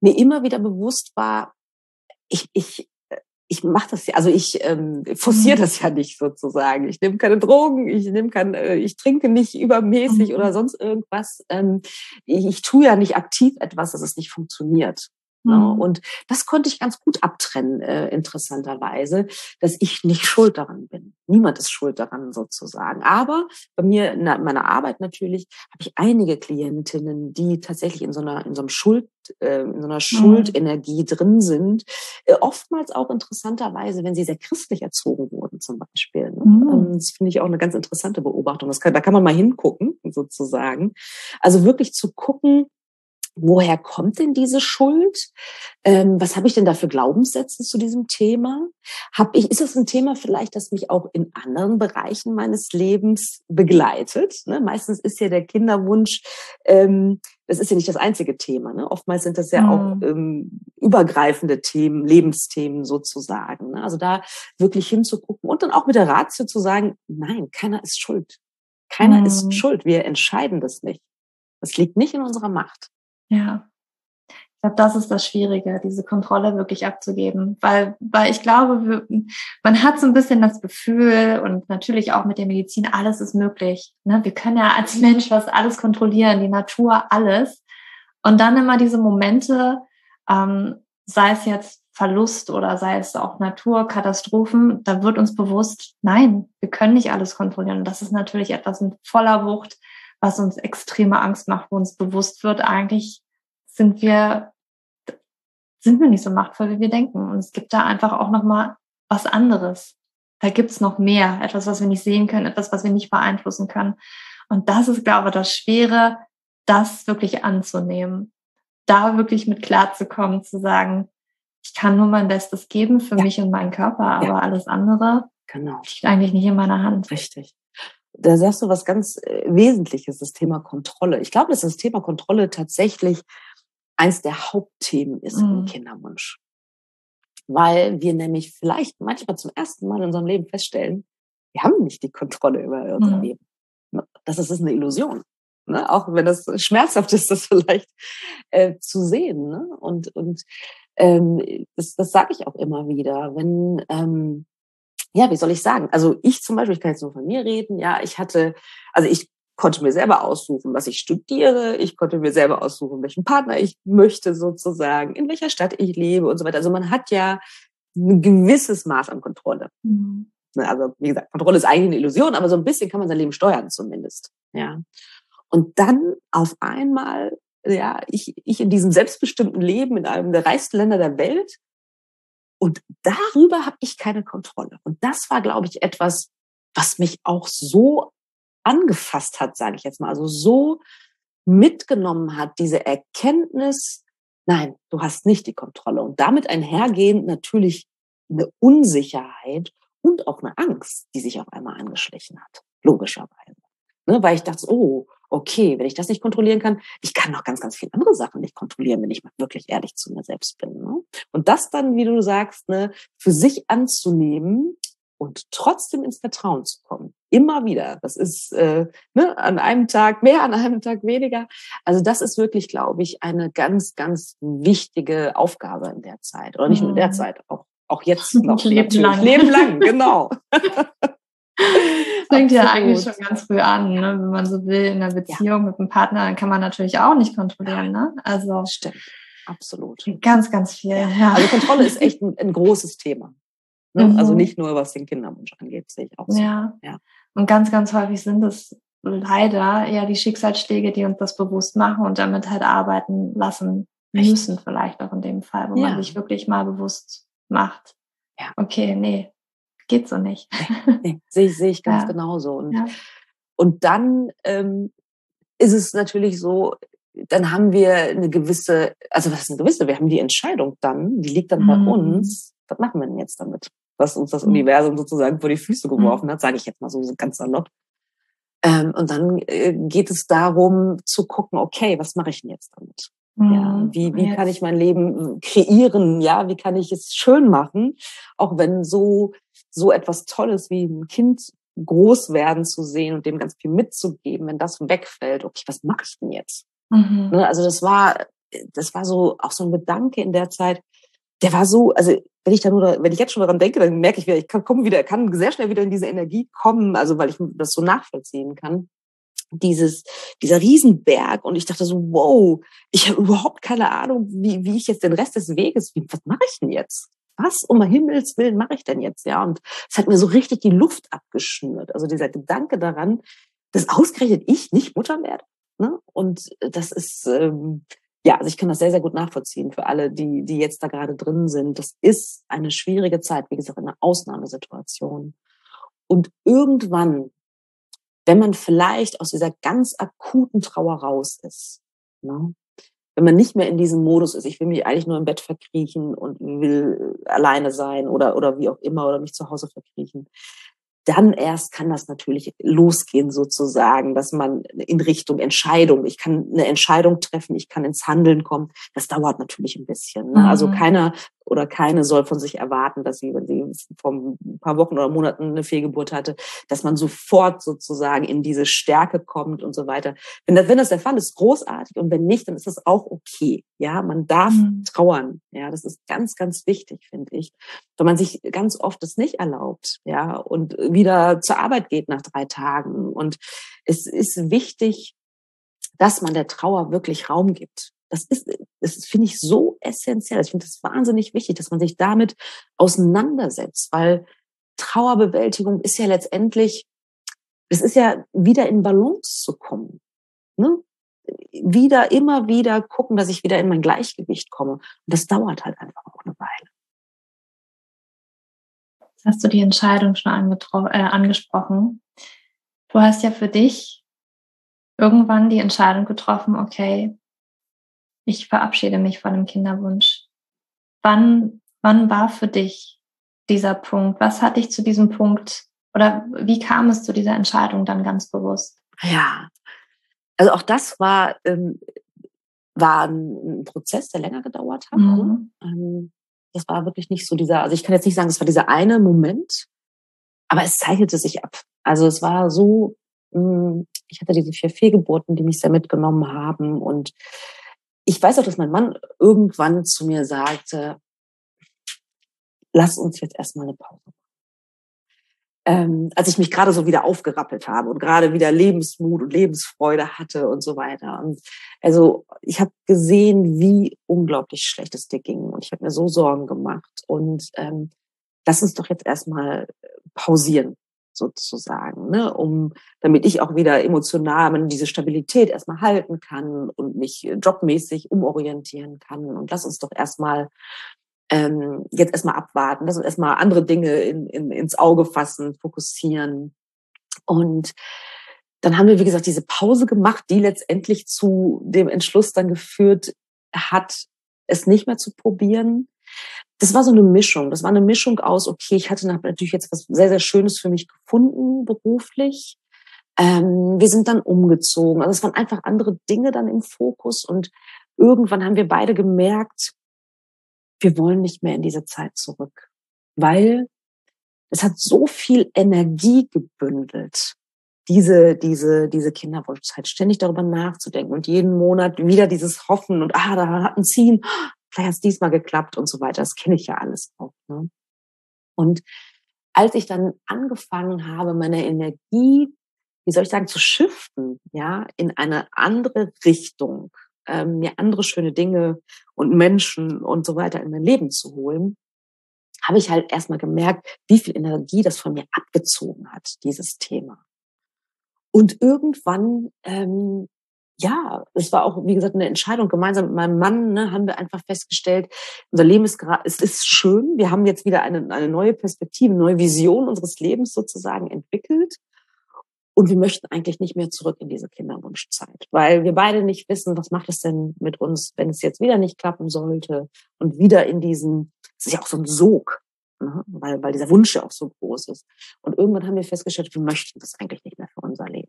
mir immer wieder bewusst war, ich, ich ich mache das ja, also ich ähm, forciere mhm. das ja nicht sozusagen. Ich nehme keine Drogen, ich nehme kein, äh, ich trinke nicht übermäßig mhm. oder sonst irgendwas. Ähm, ich, ich tue ja nicht aktiv etwas, dass es nicht funktioniert. Ne? Mhm. Und das konnte ich ganz gut abtrennen, äh, interessanterweise, dass ich nicht schuld daran bin. Niemand ist schuld daran sozusagen. Aber bei mir in meiner Arbeit natürlich habe ich einige Klientinnen, die tatsächlich in so einer, in so einem Schuld, äh, in so einer mhm. Schuldenergie drin sind. Äh, oftmals auch interessanterweise, wenn sie sehr christlich erzogen wurden zum Beispiel. Ne? Mhm. Das finde ich auch eine ganz interessante Beobachtung. Das kann, da kann man mal hingucken sozusagen. Also wirklich zu gucken, woher kommt denn diese Schuld? Ähm, was habe ich denn da für Glaubenssätze zu diesem Thema? Hab ich, ist das ein Thema vielleicht, das mich auch in anderen Bereichen meines Lebens begleitet? Ne? Meistens ist ja der Kinderwunsch, ähm, das ist ja nicht das einzige Thema. Ne? Oftmals sind das ja mhm. auch ähm, übergreifende Themen, Lebensthemen sozusagen. Ne? Also da wirklich hinzugucken und dann auch mit der Ratio zu sagen, nein, keiner ist schuld. Keiner mhm. ist schuld. Wir entscheiden das nicht. Das liegt nicht in unserer Macht. Ja. Ich glaube, das ist das Schwierige, diese Kontrolle wirklich abzugeben, weil, weil ich glaube, man hat so ein bisschen das Gefühl und natürlich auch mit der Medizin, alles ist möglich. Ne? Wir können ja als Mensch was alles kontrollieren, die Natur, alles. Und dann immer diese Momente, ähm, sei es jetzt Verlust oder sei es auch Naturkatastrophen, da wird uns bewusst, nein, wir können nicht alles kontrollieren. Und das ist natürlich etwas in voller Wucht, was uns extreme Angst macht, wo uns bewusst wird, eigentlich sind wir, sind wir nicht so machtvoll, wie wir denken. Und es gibt da einfach auch nochmal was anderes. Da gibt's noch mehr, etwas, was wir nicht sehen können, etwas, was wir nicht beeinflussen können. Und das ist, glaube ich, das Schwere, das wirklich anzunehmen. Da wirklich mit klarzukommen, zu sagen, ich kann nur mein Bestes geben für ja. mich und meinen Körper, aber ja. alles andere genau. liegt eigentlich nicht in meiner Hand. Richtig. Da sagst du was ganz äh, Wesentliches, das Thema Kontrolle. Ich glaube, dass das Thema Kontrolle tatsächlich eins der Hauptthemen ist mhm. im Kinderwunsch. Weil wir nämlich vielleicht manchmal zum ersten Mal in unserem Leben feststellen, wir haben nicht die Kontrolle über unser mhm. Leben. Das ist eine Illusion. Ne? Auch wenn das schmerzhaft ist, das vielleicht äh, zu sehen. Ne? Und, und ähm, das, das sage ich auch immer wieder, wenn, ähm, ja, wie soll ich sagen? Also ich zum Beispiel, ich kann jetzt nur von mir reden, ja, ich hatte, also ich konnte mir selber aussuchen, was ich studiere, ich konnte mir selber aussuchen, welchen Partner ich möchte sozusagen, in welcher Stadt ich lebe und so weiter. Also man hat ja ein gewisses Maß an Kontrolle. Mhm. Ne, also wie gesagt, Kontrolle ist eigentlich eine Illusion, aber so ein bisschen kann man sein Leben steuern zumindest. Ja. Und dann auf einmal ja, ich, ich in diesem selbstbestimmten Leben in einem der reichsten Länder der Welt. Und darüber habe ich keine Kontrolle. Und das war, glaube ich, etwas, was mich auch so angefasst hat, sage ich jetzt mal, also so mitgenommen hat, diese Erkenntnis, nein, du hast nicht die Kontrolle. Und damit einhergehend natürlich eine Unsicherheit und auch eine Angst, die sich auf einmal angeschlichen hat, logischerweise. Ne, weil ich dachte, oh, okay, wenn ich das nicht kontrollieren kann, ich kann noch ganz, ganz viele andere Sachen nicht kontrollieren, wenn ich mal wirklich ehrlich zu mir selbst bin. Ne? Und das dann, wie du sagst, ne, für sich anzunehmen und trotzdem ins Vertrauen zu kommen. Immer wieder. Das ist äh, ne, an einem Tag mehr, an einem Tag weniger. Also das ist wirklich, glaube ich, eine ganz, ganz wichtige Aufgabe in der Zeit. Oder nicht nur in der mhm. Zeit, auch, auch jetzt noch. Leben lang. Leben lang, genau. Das fängt ja eigentlich schon ganz früh an, ne? wenn man so will, in einer Beziehung ja. mit einem Partner, dann kann man natürlich auch nicht kontrollieren. Ne? Also Stimmt, absolut. Ganz, ganz viel. Ja. Also Kontrolle ist echt ein, ein großes Thema. Ne? Also mhm. Also nicht nur, was den Kinderwunsch angeht, sehe ich auch so. Ja. ja. Und ganz, ganz häufig sind es leider ja die Schicksalsschläge, die uns das bewusst machen und damit halt arbeiten lassen müssen, echt? vielleicht auch in dem Fall, wo ja. man sich wirklich mal bewusst macht. Ja. Okay, nee, geht so nicht. Nee, sehe ich, sehe ich ganz ja. genauso. Und, ja. und dann ähm, ist es natürlich so, dann haben wir eine gewisse, also was ist eine gewisse, wir haben die Entscheidung dann, die liegt dann mhm. bei uns. Was machen wir denn jetzt damit? Was uns das mhm. Universum sozusagen vor die Füße mhm. geworfen hat, sage ich jetzt mal so ganz salopp. Ähm, und dann äh, geht es darum zu gucken, okay, was mache ich denn jetzt damit? Ja, mhm. wie, wie kann ich mein Leben kreieren? Ja, wie kann ich es schön machen? Auch wenn so so etwas Tolles wie ein Kind groß werden zu sehen und dem ganz viel mitzugeben, wenn das wegfällt, okay, was mache ich denn jetzt? Mhm. Ne, also das war, das war so auch so ein Gedanke in der Zeit, der war so, also wenn ich da nur, wenn ich jetzt schon daran denke, dann merke ich wieder, ich kann kommen wieder, kann sehr schnell wieder in diese Energie kommen, also weil ich das so nachvollziehen kann. Dieses, dieser Riesenberg und ich dachte so, wow, ich habe überhaupt keine Ahnung, wie, wie ich jetzt den Rest des Weges, wie, was mache ich denn jetzt? was um Himmels Willen mache ich denn jetzt? Ja, und es hat mir so richtig die Luft abgeschnürt. Also dieser Gedanke daran, dass ausgerechnet ich nicht Mutter werde. Ne? Und das ist, ähm, ja, also ich kann das sehr, sehr gut nachvollziehen für alle, die, die jetzt da gerade drin sind. Das ist eine schwierige Zeit, wie gesagt, eine Ausnahmesituation. Und irgendwann, wenn man vielleicht aus dieser ganz akuten Trauer raus ist, ne, wenn man nicht mehr in diesem Modus ist, ich will mich eigentlich nur im Bett verkriechen und will alleine sein oder, oder wie auch immer oder mich zu Hause verkriechen, dann erst kann das natürlich losgehen sozusagen, dass man in Richtung Entscheidung, ich kann eine Entscheidung treffen, ich kann ins Handeln kommen. Das dauert natürlich ein bisschen. Ne? Also mhm. Also keiner oder keine soll von sich erwarten, dass sie, wenn sie vor ein paar Wochen oder Monaten eine Fehlgeburt hatte, dass man sofort sozusagen in diese Stärke kommt und so weiter. Wenn das, wenn das der Fall ist, großartig und wenn nicht, dann ist das auch okay. Ja, man darf mhm. trauern. Ja, das ist ganz, ganz wichtig, finde ich, weil man sich ganz oft das nicht erlaubt. Ja, und wieder zur Arbeit geht nach drei Tagen. Und es ist wichtig, dass man der Trauer wirklich Raum gibt. Das ist, das finde ich so essentiell. Ich finde das wahnsinnig wichtig, dass man sich damit auseinandersetzt, weil Trauerbewältigung ist ja letztendlich, es ist ja wieder in Balance zu kommen. Ne? Wieder, immer wieder gucken, dass ich wieder in mein Gleichgewicht komme. Und das dauert halt einfach auch eine Weile. hast du die Entscheidung schon äh, angesprochen. Du hast ja für dich irgendwann die Entscheidung getroffen, okay, ich verabschiede mich von dem Kinderwunsch. Wann, wann war für dich dieser Punkt? Was hat dich zu diesem Punkt oder wie kam es zu dieser Entscheidung dann ganz bewusst? Ja, also auch das war, ähm, war ein, Prozess, der länger gedauert hat. Ne? Mhm. Ähm, das war wirklich nicht so dieser, also ich kann jetzt nicht sagen, es war dieser eine Moment, aber es zeichnete sich ab. Also es war so, hm, ich hatte diese vier Fehlgeburten, die mich sehr mitgenommen haben und ich weiß auch, dass mein Mann irgendwann zu mir sagte, lass uns jetzt erstmal eine Pause machen. Ähm, als ich mich gerade so wieder aufgerappelt habe und gerade wieder Lebensmut und Lebensfreude hatte und so weiter. Und also ich habe gesehen, wie unglaublich schlecht es dir ging und ich habe mir so Sorgen gemacht und ähm, lass uns doch jetzt erstmal pausieren sozusagen, ne, um damit ich auch wieder emotional diese Stabilität erstmal halten kann und mich jobmäßig umorientieren kann. Und lass uns doch erstmal ähm, jetzt erstmal abwarten, lass uns erstmal andere Dinge in, in, ins Auge fassen, fokussieren. Und dann haben wir, wie gesagt, diese Pause gemacht, die letztendlich zu dem Entschluss dann geführt hat, es nicht mehr zu probieren, das war so eine Mischung. Das war eine Mischung aus, okay, ich hatte natürlich jetzt was sehr, sehr Schönes für mich gefunden, beruflich. Ähm, wir sind dann umgezogen. Also es waren einfach andere Dinge dann im Fokus und irgendwann haben wir beide gemerkt, wir wollen nicht mehr in diese Zeit zurück, weil es hat so viel Energie gebündelt, diese, diese, diese Kinderwunschzeit, ständig darüber nachzudenken und jeden Monat wieder dieses Hoffen und, ah, da hat ein Ziehen, vielleicht hat es diesmal geklappt und so weiter. Das kenne ich ja alles auch. Ne? Und als ich dann angefangen habe, meine Energie, wie soll ich sagen, zu shiften, ja, in eine andere Richtung, ähm, mir andere schöne Dinge und Menschen und so weiter in mein Leben zu holen, habe ich halt erstmal gemerkt, wie viel Energie das von mir abgezogen hat, dieses Thema. Und irgendwann ähm, ja, es war auch, wie gesagt, eine Entscheidung. Gemeinsam mit meinem Mann ne, haben wir einfach festgestellt, unser Leben ist gerade, es ist schön. Wir haben jetzt wieder eine, eine neue Perspektive, eine neue Vision unseres Lebens sozusagen entwickelt. Und wir möchten eigentlich nicht mehr zurück in diese Kinderwunschzeit, weil wir beide nicht wissen, was macht es denn mit uns, wenn es jetzt wieder nicht klappen sollte und wieder in diesen, es ist ja auch so ein Sog, ne? weil, weil dieser Wunsch ja auch so groß ist. Und irgendwann haben wir festgestellt, wir möchten das eigentlich nicht mehr für unser Leben.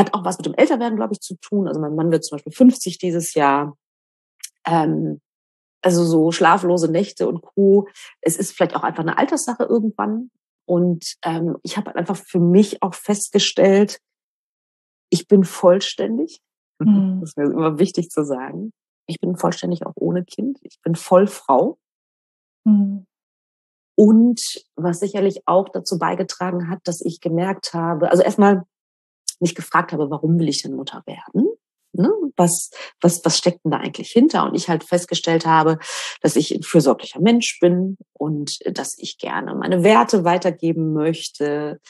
Hat auch was mit dem Älterwerden, glaube ich, zu tun. Also mein Mann wird zum Beispiel 50 dieses Jahr. Ähm, also so schlaflose Nächte und Co. Es ist vielleicht auch einfach eine Alterssache irgendwann. Und ähm, ich habe einfach für mich auch festgestellt, ich bin vollständig. Mhm. Das ist mir immer wichtig zu sagen. Ich bin vollständig auch ohne Kind. Ich bin voll Frau. Mhm. Und was sicherlich auch dazu beigetragen hat, dass ich gemerkt habe, also erstmal mich gefragt habe, warum will ich denn Mutter werden? Ne? Was, was, was steckt denn da eigentlich hinter? Und ich halt festgestellt habe, dass ich ein fürsorglicher Mensch bin und dass ich gerne meine Werte weitergeben möchte.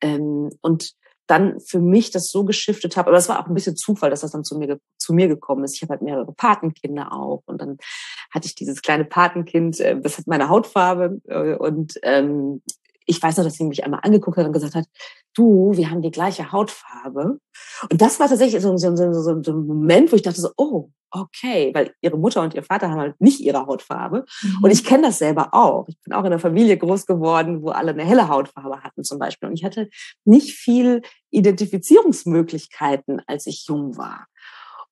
Ähm, und dann für mich das so geschiftet habe, aber das war auch ein bisschen Zufall, dass das dann zu mir zu mir gekommen ist. Ich habe halt mehrere Patenkinder auch und dann hatte ich dieses kleine Patenkind, äh, das hat meine Hautfarbe äh, und ähm, ich weiß noch, dass sie mich einmal angeguckt hat und gesagt hat, du, wir haben die gleiche Hautfarbe. Und das war tatsächlich so, so, so, so, so ein Moment, wo ich dachte so, oh, okay, weil ihre Mutter und ihr Vater haben halt nicht ihre Hautfarbe. Mhm. Und ich kenne das selber auch. Ich bin auch in einer Familie groß geworden, wo alle eine helle Hautfarbe hatten zum Beispiel. Und ich hatte nicht viel Identifizierungsmöglichkeiten, als ich jung war.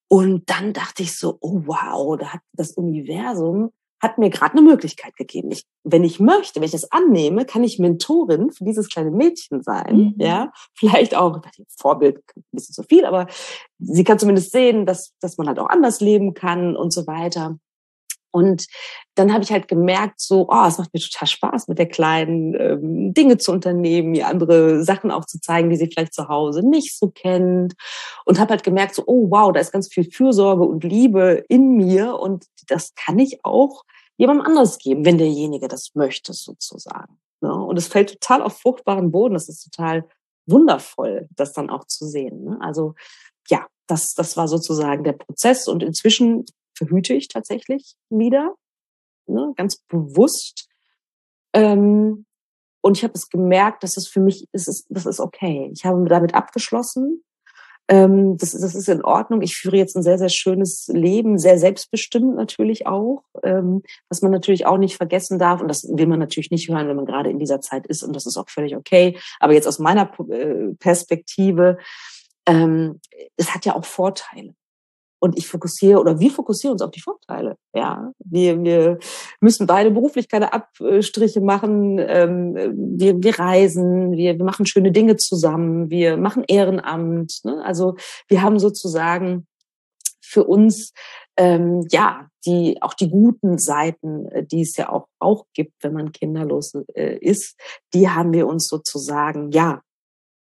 Und dann dachte ich so, oh wow, da hat das Universum hat mir gerade eine Möglichkeit gegeben. Ich, wenn ich möchte, wenn ich das annehme, kann ich Mentorin für dieses kleine Mädchen sein. Mhm. Ja, vielleicht auch Vorbild, ein bisschen zu viel, aber sie kann zumindest sehen, dass dass man halt auch anders leben kann und so weiter. Und dann habe ich halt gemerkt, so, oh, es macht mir total Spaß, mit der Kleinen ähm, Dinge zu unternehmen, mir andere Sachen auch zu zeigen, die sie vielleicht zu Hause nicht so kennt. Und habe halt gemerkt, so, oh wow, da ist ganz viel Fürsorge und Liebe in mir und das kann ich auch jemandem anders geben, wenn derjenige das möchte, sozusagen. Ne? Und es fällt total auf fruchtbaren Boden. Das ist total wundervoll, das dann auch zu sehen. Ne? Also ja, das, das war sozusagen der Prozess. Und inzwischen verhüte ich tatsächlich wieder, ne, ganz bewusst. Ähm, und ich habe es gemerkt, dass es für mich ist, das ist okay. Ich habe damit abgeschlossen. Ähm, das, das ist in Ordnung. Ich führe jetzt ein sehr, sehr schönes Leben, sehr selbstbestimmt natürlich auch, ähm, was man natürlich auch nicht vergessen darf. Und das will man natürlich nicht hören, wenn man gerade in dieser Zeit ist. Und das ist auch völlig okay. Aber jetzt aus meiner äh, Perspektive, ähm, es hat ja auch Vorteile. Und ich fokussiere oder wir fokussieren uns auf die Vorteile. Ja, wir, wir müssen beide beruflich keine Abstriche machen. Ähm, wir, wir reisen, wir, wir machen schöne Dinge zusammen, wir machen Ehrenamt. Ne? Also wir haben sozusagen für uns ähm, ja die auch die guten Seiten, äh, die es ja auch auch gibt, wenn man kinderlos äh, ist, die haben wir uns sozusagen ja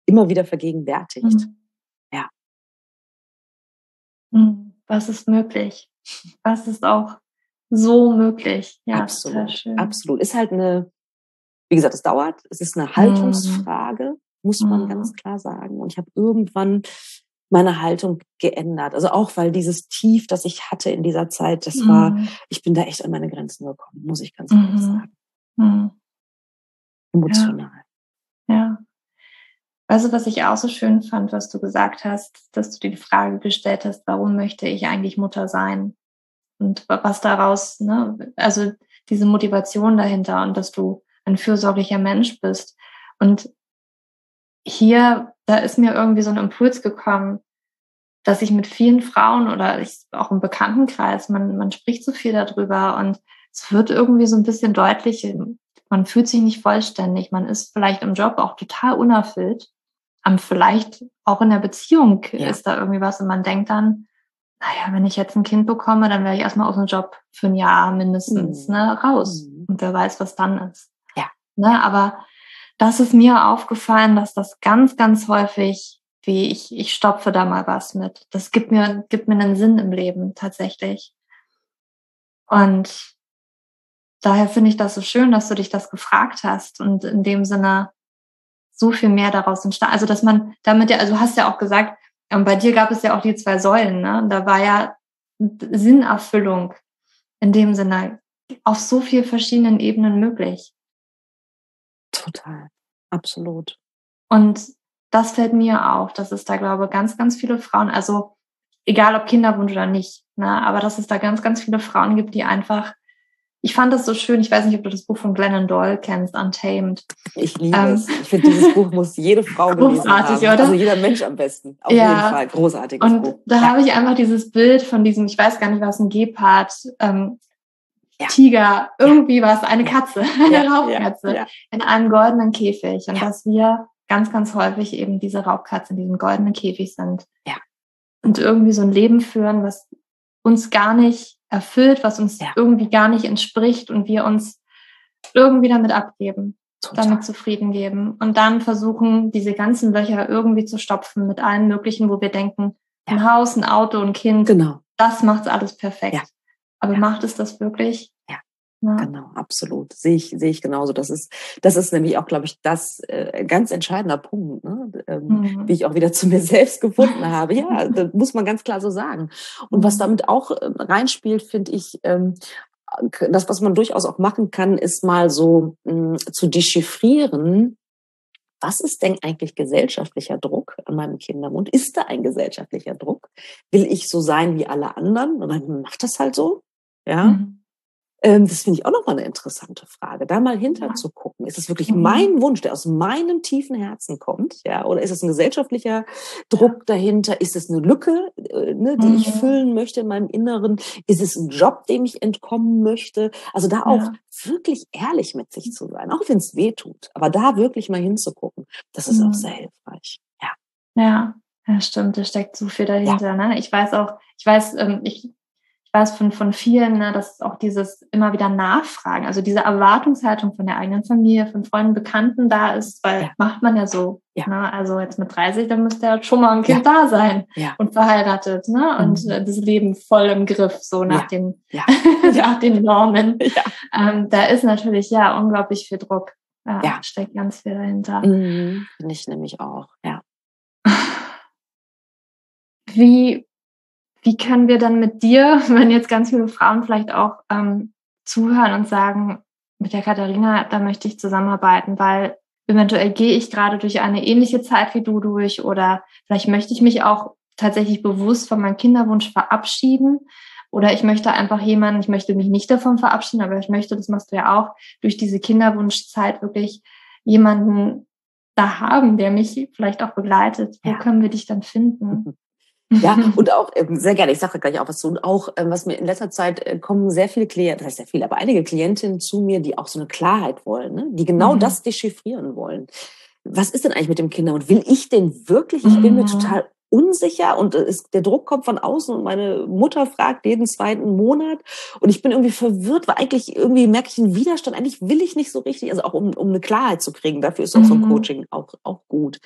immer wieder vergegenwärtigt. Mhm. Hm, was ist möglich? Was ist auch so möglich? Ja, absolut. Absolut. Ist halt eine, wie gesagt, es dauert. Es ist eine Haltungsfrage, mm. muss man mm. ganz klar sagen. Und ich habe irgendwann meine Haltung geändert. Also auch, weil dieses Tief, das ich hatte in dieser Zeit, das war, ich bin da echt an meine Grenzen gekommen, muss ich ganz ehrlich mhm. sagen. Emotional. Ja. ja. Also was ich auch so schön fand, was du gesagt hast, dass du dir die Frage gestellt hast, warum möchte ich eigentlich Mutter sein? Und was daraus, ne, also diese Motivation dahinter und dass du ein fürsorglicher Mensch bist. Und hier, da ist mir irgendwie so ein Impuls gekommen, dass ich mit vielen Frauen oder ich, auch im Bekanntenkreis, man, man spricht so viel darüber und es wird irgendwie so ein bisschen deutlich, man fühlt sich nicht vollständig, man ist vielleicht im Job auch total unerfüllt um, vielleicht auch in der Beziehung ja. ist da irgendwie was und man denkt dann, naja, wenn ich jetzt ein Kind bekomme, dann wäre ich erstmal aus dem Job für ein Jahr mindestens mhm. ne, raus. Mhm. Und wer weiß, was dann ist. Ja. Ne, aber das ist mir aufgefallen, dass das ganz, ganz häufig, wie ich, ich stopfe da mal was mit. Das gibt mir, gibt mir einen Sinn im Leben tatsächlich. Und daher finde ich das so schön, dass du dich das gefragt hast und in dem Sinne so viel mehr daraus entstanden. Also, dass man damit ja, also du hast ja auch gesagt, ähm, bei dir gab es ja auch die zwei Säulen, ne? Da war ja Sinnerfüllung in dem Sinne auf so vielen verschiedenen Ebenen möglich. Total, absolut. Und das fällt mir auf, dass es da, glaube ich, ganz, ganz viele Frauen, also egal ob Kinderwunsch oder nicht, ne, aber dass es da ganz, ganz viele Frauen gibt, die einfach ich fand das so schön. Ich weiß nicht, ob du das Buch von Glennon Doyle kennst, Untamed. Ich liebe ähm, es. Ich finde, dieses Buch muss jede Frau gelesen haben. Oder? Also jeder Mensch am besten. Auf ja. jeden Fall. Großartiges Und Buch. da ja. habe ich einfach dieses Bild von diesem, ich weiß gar nicht, was ein Gepard, ähm, ja. Tiger, irgendwie was, eine Katze, eine Raubkatze in einem goldenen Käfig. Und dass wir ganz, ganz häufig eben diese Raubkatze in diesem goldenen Käfig sind. Ja. Und irgendwie so ein Leben führen, was uns gar nicht erfüllt, was uns ja. irgendwie gar nicht entspricht und wir uns irgendwie damit abgeben, Total. damit zufrieden geben und dann versuchen, diese ganzen Löcher irgendwie zu stopfen mit allen möglichen, wo wir denken, ja. ein Haus, ein Auto, ein Kind, genau. das macht's alles perfekt. Ja. Aber macht es das wirklich? Ja. Genau, absolut. Sehe ich, sehe ich genauso. Das ist, das ist nämlich auch, glaube ich, das äh, ganz entscheidender Punkt, ne? ähm, mhm. wie ich auch wieder zu mir selbst gefunden habe. Ja, das muss man ganz klar so sagen. Und was mhm. damit auch äh, reinspielt, finde ich, ähm, das, was man durchaus auch machen kann, ist mal so mh, zu dechiffrieren, was ist denn eigentlich gesellschaftlicher Druck an meinem Kindermund? Ist da ein gesellschaftlicher Druck? Will ich so sein wie alle anderen? Und dann macht das halt so. Ja. Mhm. Ähm, das finde ich auch nochmal eine interessante Frage, da mal hinter zu gucken. Ist es wirklich mhm. mein Wunsch, der aus meinem tiefen Herzen kommt, ja, oder ist es ein gesellschaftlicher Druck dahinter? Ist es eine Lücke, äh, ne, die mhm. ich füllen möchte in meinem Inneren? Ist es ein Job, dem ich entkommen möchte? Also da auch ja. wirklich ehrlich mit sich zu sein, auch wenn es weh tut, aber da wirklich mal hinzugucken, das ist mhm. auch sehr hilfreich. Ja. Ja, ja, stimmt, da steckt so viel dahinter. Ja. Ne? Ich weiß auch, ich weiß, ähm, ich ich weiß von, von vielen, ne, dass auch dieses immer wieder Nachfragen, also diese Erwartungshaltung von der eigenen Familie, von Freunden, Bekannten da ist, weil ja. macht man ja so. Ja. Ne? Also jetzt mit 30, dann müsste ja schon mal ein Kind ja. da sein und verheiratet ne? und mhm. das Leben voll im Griff, so nach, den, nach den Normen. Ähm, da ist natürlich ja unglaublich viel Druck. Ja, steckt ganz viel dahinter. Mhm. Finde ich nämlich auch, ja. Wie wie können wir dann mit dir, wenn jetzt ganz viele Frauen vielleicht auch ähm, zuhören und sagen, mit der Katharina, da möchte ich zusammenarbeiten, weil eventuell gehe ich gerade durch eine ähnliche Zeit wie du durch oder vielleicht möchte ich mich auch tatsächlich bewusst von meinem Kinderwunsch verabschieden oder ich möchte einfach jemanden, ich möchte mich nicht davon verabschieden, aber ich möchte, das machst du ja auch, durch diese Kinderwunschzeit wirklich jemanden da haben, der mich vielleicht auch begleitet. Wo ja. können wir dich dann finden? Ja, und auch ähm, sehr gerne, ich sage gleich auch was zu. Und auch, ähm, was mir in letzter Zeit äh, kommen sehr viele Klienten, das heißt sehr viele, aber einige Klientinnen zu mir, die auch so eine Klarheit wollen, ne? die genau mhm. das dechiffrieren wollen. Was ist denn eigentlich mit dem Kinder und will ich denn wirklich? Ich bin mir mhm. total unsicher und ist, der Druck kommt von außen und meine Mutter fragt jeden zweiten Monat und ich bin irgendwie verwirrt, weil eigentlich irgendwie merke ich einen Widerstand. Eigentlich will ich nicht so richtig, also auch um, um eine Klarheit zu kriegen. Dafür ist auch mhm. so ein mhm. Coaching auch, auch gut.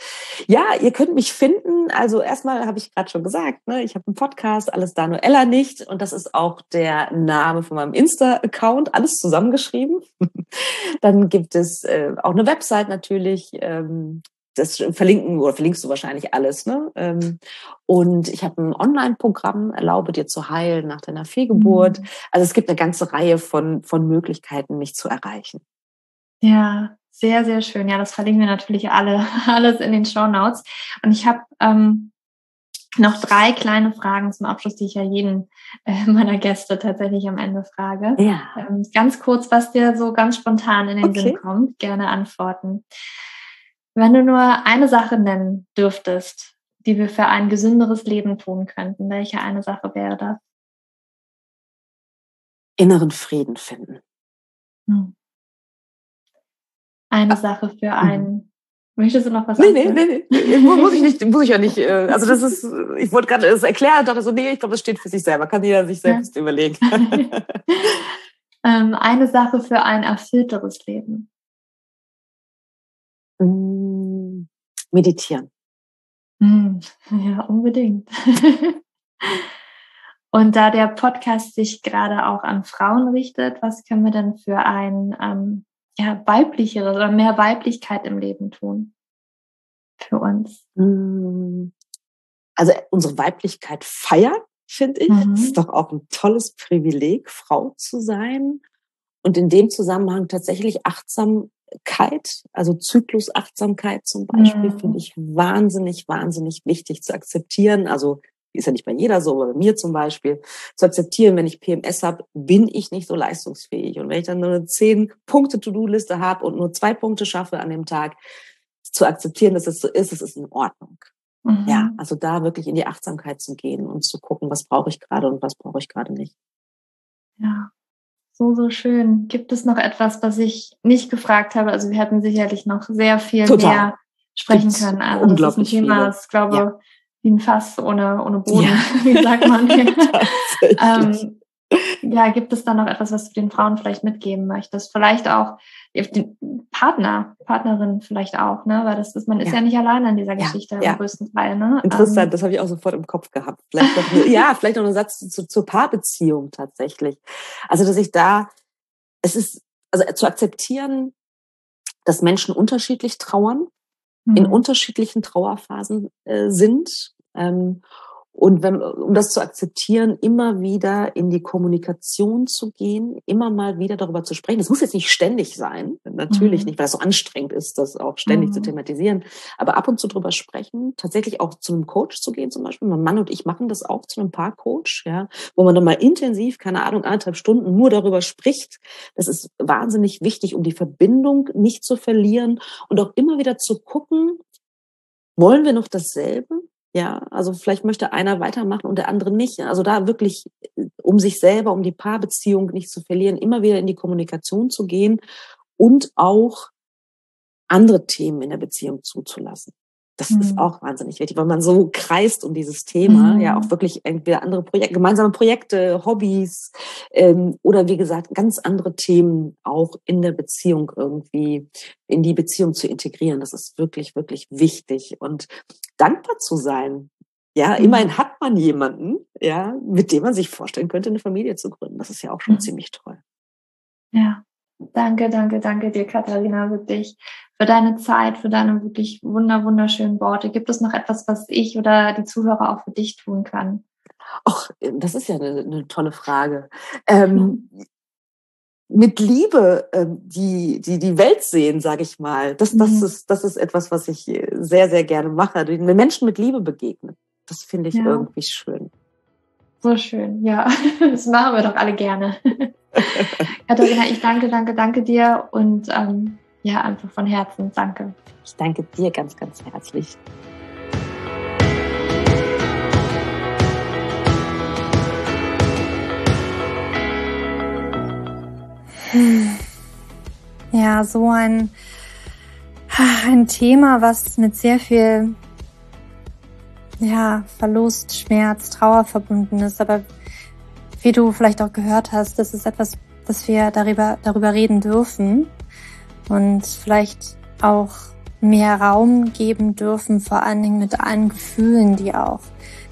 Ja, ihr könnt mich finden. Also erstmal habe ich gerade schon gesagt, ne, ich habe einen Podcast, alles da nur Ella nicht und das ist auch der Name von meinem Insta-Account, alles zusammengeschrieben. Dann gibt es äh, auch eine Website natürlich, ähm, das verlinken oder verlinkst du wahrscheinlich alles. Ne? Ähm, und ich habe ein Online-Programm, erlaube dir zu heilen nach deiner Fehlgeburt. Mhm. Also es gibt eine ganze Reihe von, von Möglichkeiten, mich zu erreichen. Ja, sehr, sehr schön. Ja, das verlinken wir natürlich alle, alles in den Show Notes. Und ich habe ähm, noch drei kleine Fragen zum Abschluss, die ich ja jeden äh, meiner Gäste tatsächlich am Ende frage. Ja. Ähm, ganz kurz, was dir so ganz spontan in den okay. Sinn kommt, gerne antworten. Wenn du nur eine Sache nennen dürftest, die wir für ein gesünderes Leben tun könnten, welche eine Sache wäre das? Inneren Frieden finden. Hm. Eine ah. Sache für hm. ein. Möchtest du noch was nee, nee, nee, nee, muss ich nicht, muss ich ja nicht. Äh, also das ist, ich wollte gerade es erklären, dachte so, nee, ich glaube, das steht für sich selber. Kann jeder sich selbst ja. überlegen. ähm, eine Sache für ein erfüllteres Leben. Mm, meditieren. Mm, ja, unbedingt. Und da der Podcast sich gerade auch an Frauen richtet, was können wir denn für ein ähm, ja, weiblicheres oder mehr Weiblichkeit im Leben tun? Für uns. Mm, also unsere Weiblichkeit feiern, finde ich. Mhm. Das ist doch auch ein tolles Privileg, Frau zu sein. Und in dem Zusammenhang tatsächlich achtsam Achtsamkeit, also Zyklusachtsamkeit zum Beispiel, mhm. finde ich wahnsinnig, wahnsinnig wichtig zu akzeptieren. Also ist ja nicht bei jeder so, aber bei mir zum Beispiel, zu akzeptieren, wenn ich PMS habe, bin ich nicht so leistungsfähig. Und wenn ich dann nur eine zehn Punkte To-Do-Liste habe und nur zwei Punkte schaffe an dem Tag, zu akzeptieren, dass es so ist, es ist in Ordnung. Mhm. Ja, also da wirklich in die Achtsamkeit zu gehen und zu gucken, was brauche ich gerade und was brauche ich gerade nicht. Ja, so, so schön. Gibt es noch etwas, was ich nicht gefragt habe? Also wir hätten sicherlich noch sehr viel Total. mehr sprechen Gibt's können. Also unglaublich das ist ein Thema, das glaube ja. wie ein Fass ohne, ohne Boden, ja. wie sagt man. ähm, ja, gibt es da noch etwas, was du den Frauen vielleicht mitgeben möchtest? Vielleicht auch den Partner, Partnerin vielleicht auch, ne? Weil das ist, man ist ja, ja nicht allein an dieser Geschichte ja, im größten Teil, ne? Interessant, ähm, das habe ich auch sofort im Kopf gehabt. Vielleicht noch, ja, vielleicht noch ein Satz zu, zur Paarbeziehung tatsächlich. Also, dass ich da, es ist, also zu akzeptieren, dass Menschen unterschiedlich trauern, mhm. in unterschiedlichen Trauerphasen äh, sind. Ähm, Und wenn, um das zu akzeptieren, immer wieder in die Kommunikation zu gehen, immer mal wieder darüber zu sprechen. Das muss jetzt nicht ständig sein, natürlich mhm. nicht, weil es so anstrengend ist, das auch ständig mhm. zu thematisieren. Aber ab und zu drüber sprechen, tatsächlich auch zu einem Coach zu gehen zum Beispiel. Mein Mann und ich machen das auch zu einem Paarcoach, ja, wo man dann mal intensiv, keine Ahnung, anderthalb Stunden nur darüber spricht. Das ist wahnsinnig wichtig, um die Verbindung nicht zu verlieren und auch immer wieder zu gucken, wollen wir noch dasselbe? Ja, also vielleicht möchte einer weitermachen und der andere nicht. Also da wirklich, um sich selber, um die Paarbeziehung nicht zu verlieren, immer wieder in die Kommunikation zu gehen und auch andere Themen in der Beziehung zuzulassen. Das mhm. ist auch wahnsinnig wichtig, weil man so kreist um dieses Thema, mhm. ja auch wirklich entweder andere Projekte, gemeinsame Projekte, Hobbys ähm, oder wie gesagt ganz andere Themen auch in der Beziehung irgendwie in die Beziehung zu integrieren. Das ist wirklich wirklich wichtig und dankbar zu sein. Ja, mhm. immerhin hat man jemanden, ja, mit dem man sich vorstellen könnte, eine Familie zu gründen. Das ist ja auch schon mhm. ziemlich toll. Ja, danke, danke, danke dir, Katharina, wirklich für deine Zeit, für deine wirklich wunder, wunderschönen Worte. Gibt es noch etwas, was ich oder die Zuhörer auch für dich tun kann? Ach, das ist ja eine, eine tolle Frage. Ähm, mit Liebe ähm, die, die, die Welt sehen, sage ich mal. Das, das, mhm. ist, das ist etwas, was ich sehr, sehr gerne mache. Den Menschen mit Liebe begegnen. Das finde ich ja. irgendwie schön. So schön, ja. Das machen wir doch alle gerne. Katharina, ich danke, danke, danke dir und ähm, ja, einfach von Herzen danke. Ich danke dir ganz, ganz herzlich. Ja, so ein, ein Thema, was mit sehr viel ja, Verlust, Schmerz, Trauer verbunden ist. Aber wie du vielleicht auch gehört hast, das ist etwas, dass wir darüber, darüber reden dürfen und vielleicht auch mehr Raum geben dürfen, vor allen Dingen mit allen Gefühlen, die auch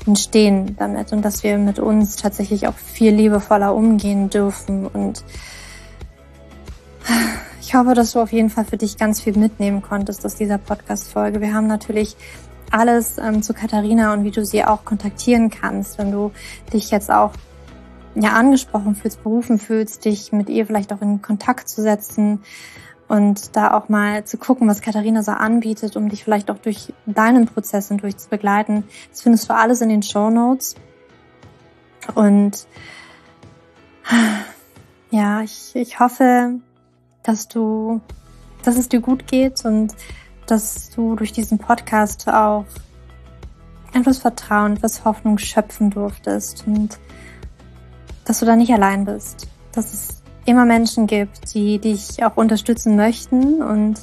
entstehen damit. Und dass wir mit uns tatsächlich auch viel liebevoller umgehen dürfen. Und ich hoffe, dass du auf jeden Fall für dich ganz viel mitnehmen konntest aus dieser Podcast-Folge. Wir haben natürlich alles ähm, zu Katharina und wie du sie auch kontaktieren kannst, wenn du dich jetzt auch ja angesprochen fühlst, berufen fühlst, dich mit ihr vielleicht auch in Kontakt zu setzen und da auch mal zu gucken, was Katharina so anbietet, um dich vielleicht auch durch deinen Prozess hindurch zu begleiten. Das findest du alles in den Show Notes. Und ja, ich, ich hoffe, dass du, dass es dir gut geht und dass du durch diesen Podcast auch etwas Vertrauen, etwas Hoffnung schöpfen durftest und dass du da nicht allein bist. Dass es immer Menschen gibt, die dich auch unterstützen möchten und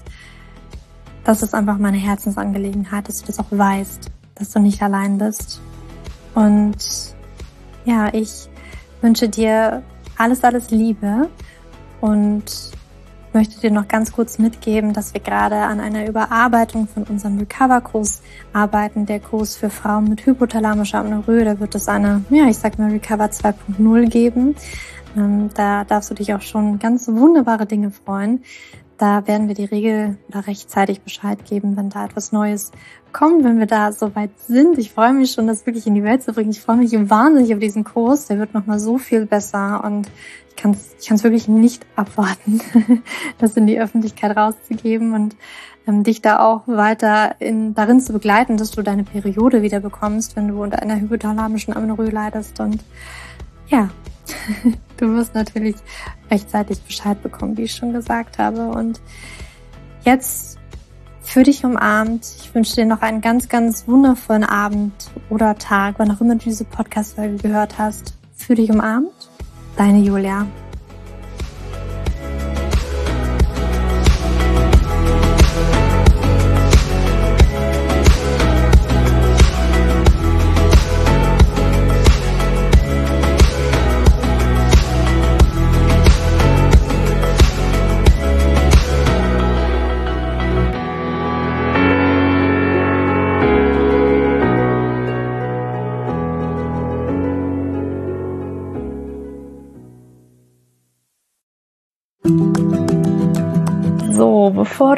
das ist einfach meine Herzensangelegenheit, dass du das auch weißt, dass du nicht allein bist. Und ja, ich wünsche dir alles, alles Liebe und möchte dir noch ganz kurz mitgeben, dass wir gerade an einer Überarbeitung von unserem Recover-Kurs arbeiten. Der Kurs für Frauen mit hypothalamischer Amenorrhoe, da wird es eine, ja, ich sag mal Recover 2.0 geben. Ähm, da darfst du dich auch schon ganz wunderbare Dinge freuen. Da werden wir die Regel oder rechtzeitig Bescheid geben, wenn da etwas Neues kommt, wenn wir da soweit sind. Ich freue mich schon, das wirklich in die Welt zu bringen. Ich freue mich wahnsinnig auf diesen Kurs. Der wird nochmal so viel besser und ich kann es ich kann's wirklich nicht abwarten, das in die Öffentlichkeit rauszugeben und ähm, dich da auch weiter in, darin zu begleiten, dass du deine Periode wieder bekommst, wenn du unter einer hypothalamischen Amenorrhoe leidest und ja, du wirst natürlich rechtzeitig Bescheid bekommen, wie ich schon gesagt habe. Und jetzt für dich umarmt. Ich wünsche dir noch einen ganz, ganz wundervollen Abend oder Tag, wann auch immer du diese Podcast-Folge gehört hast. Für dich umarmt. Deine Julia.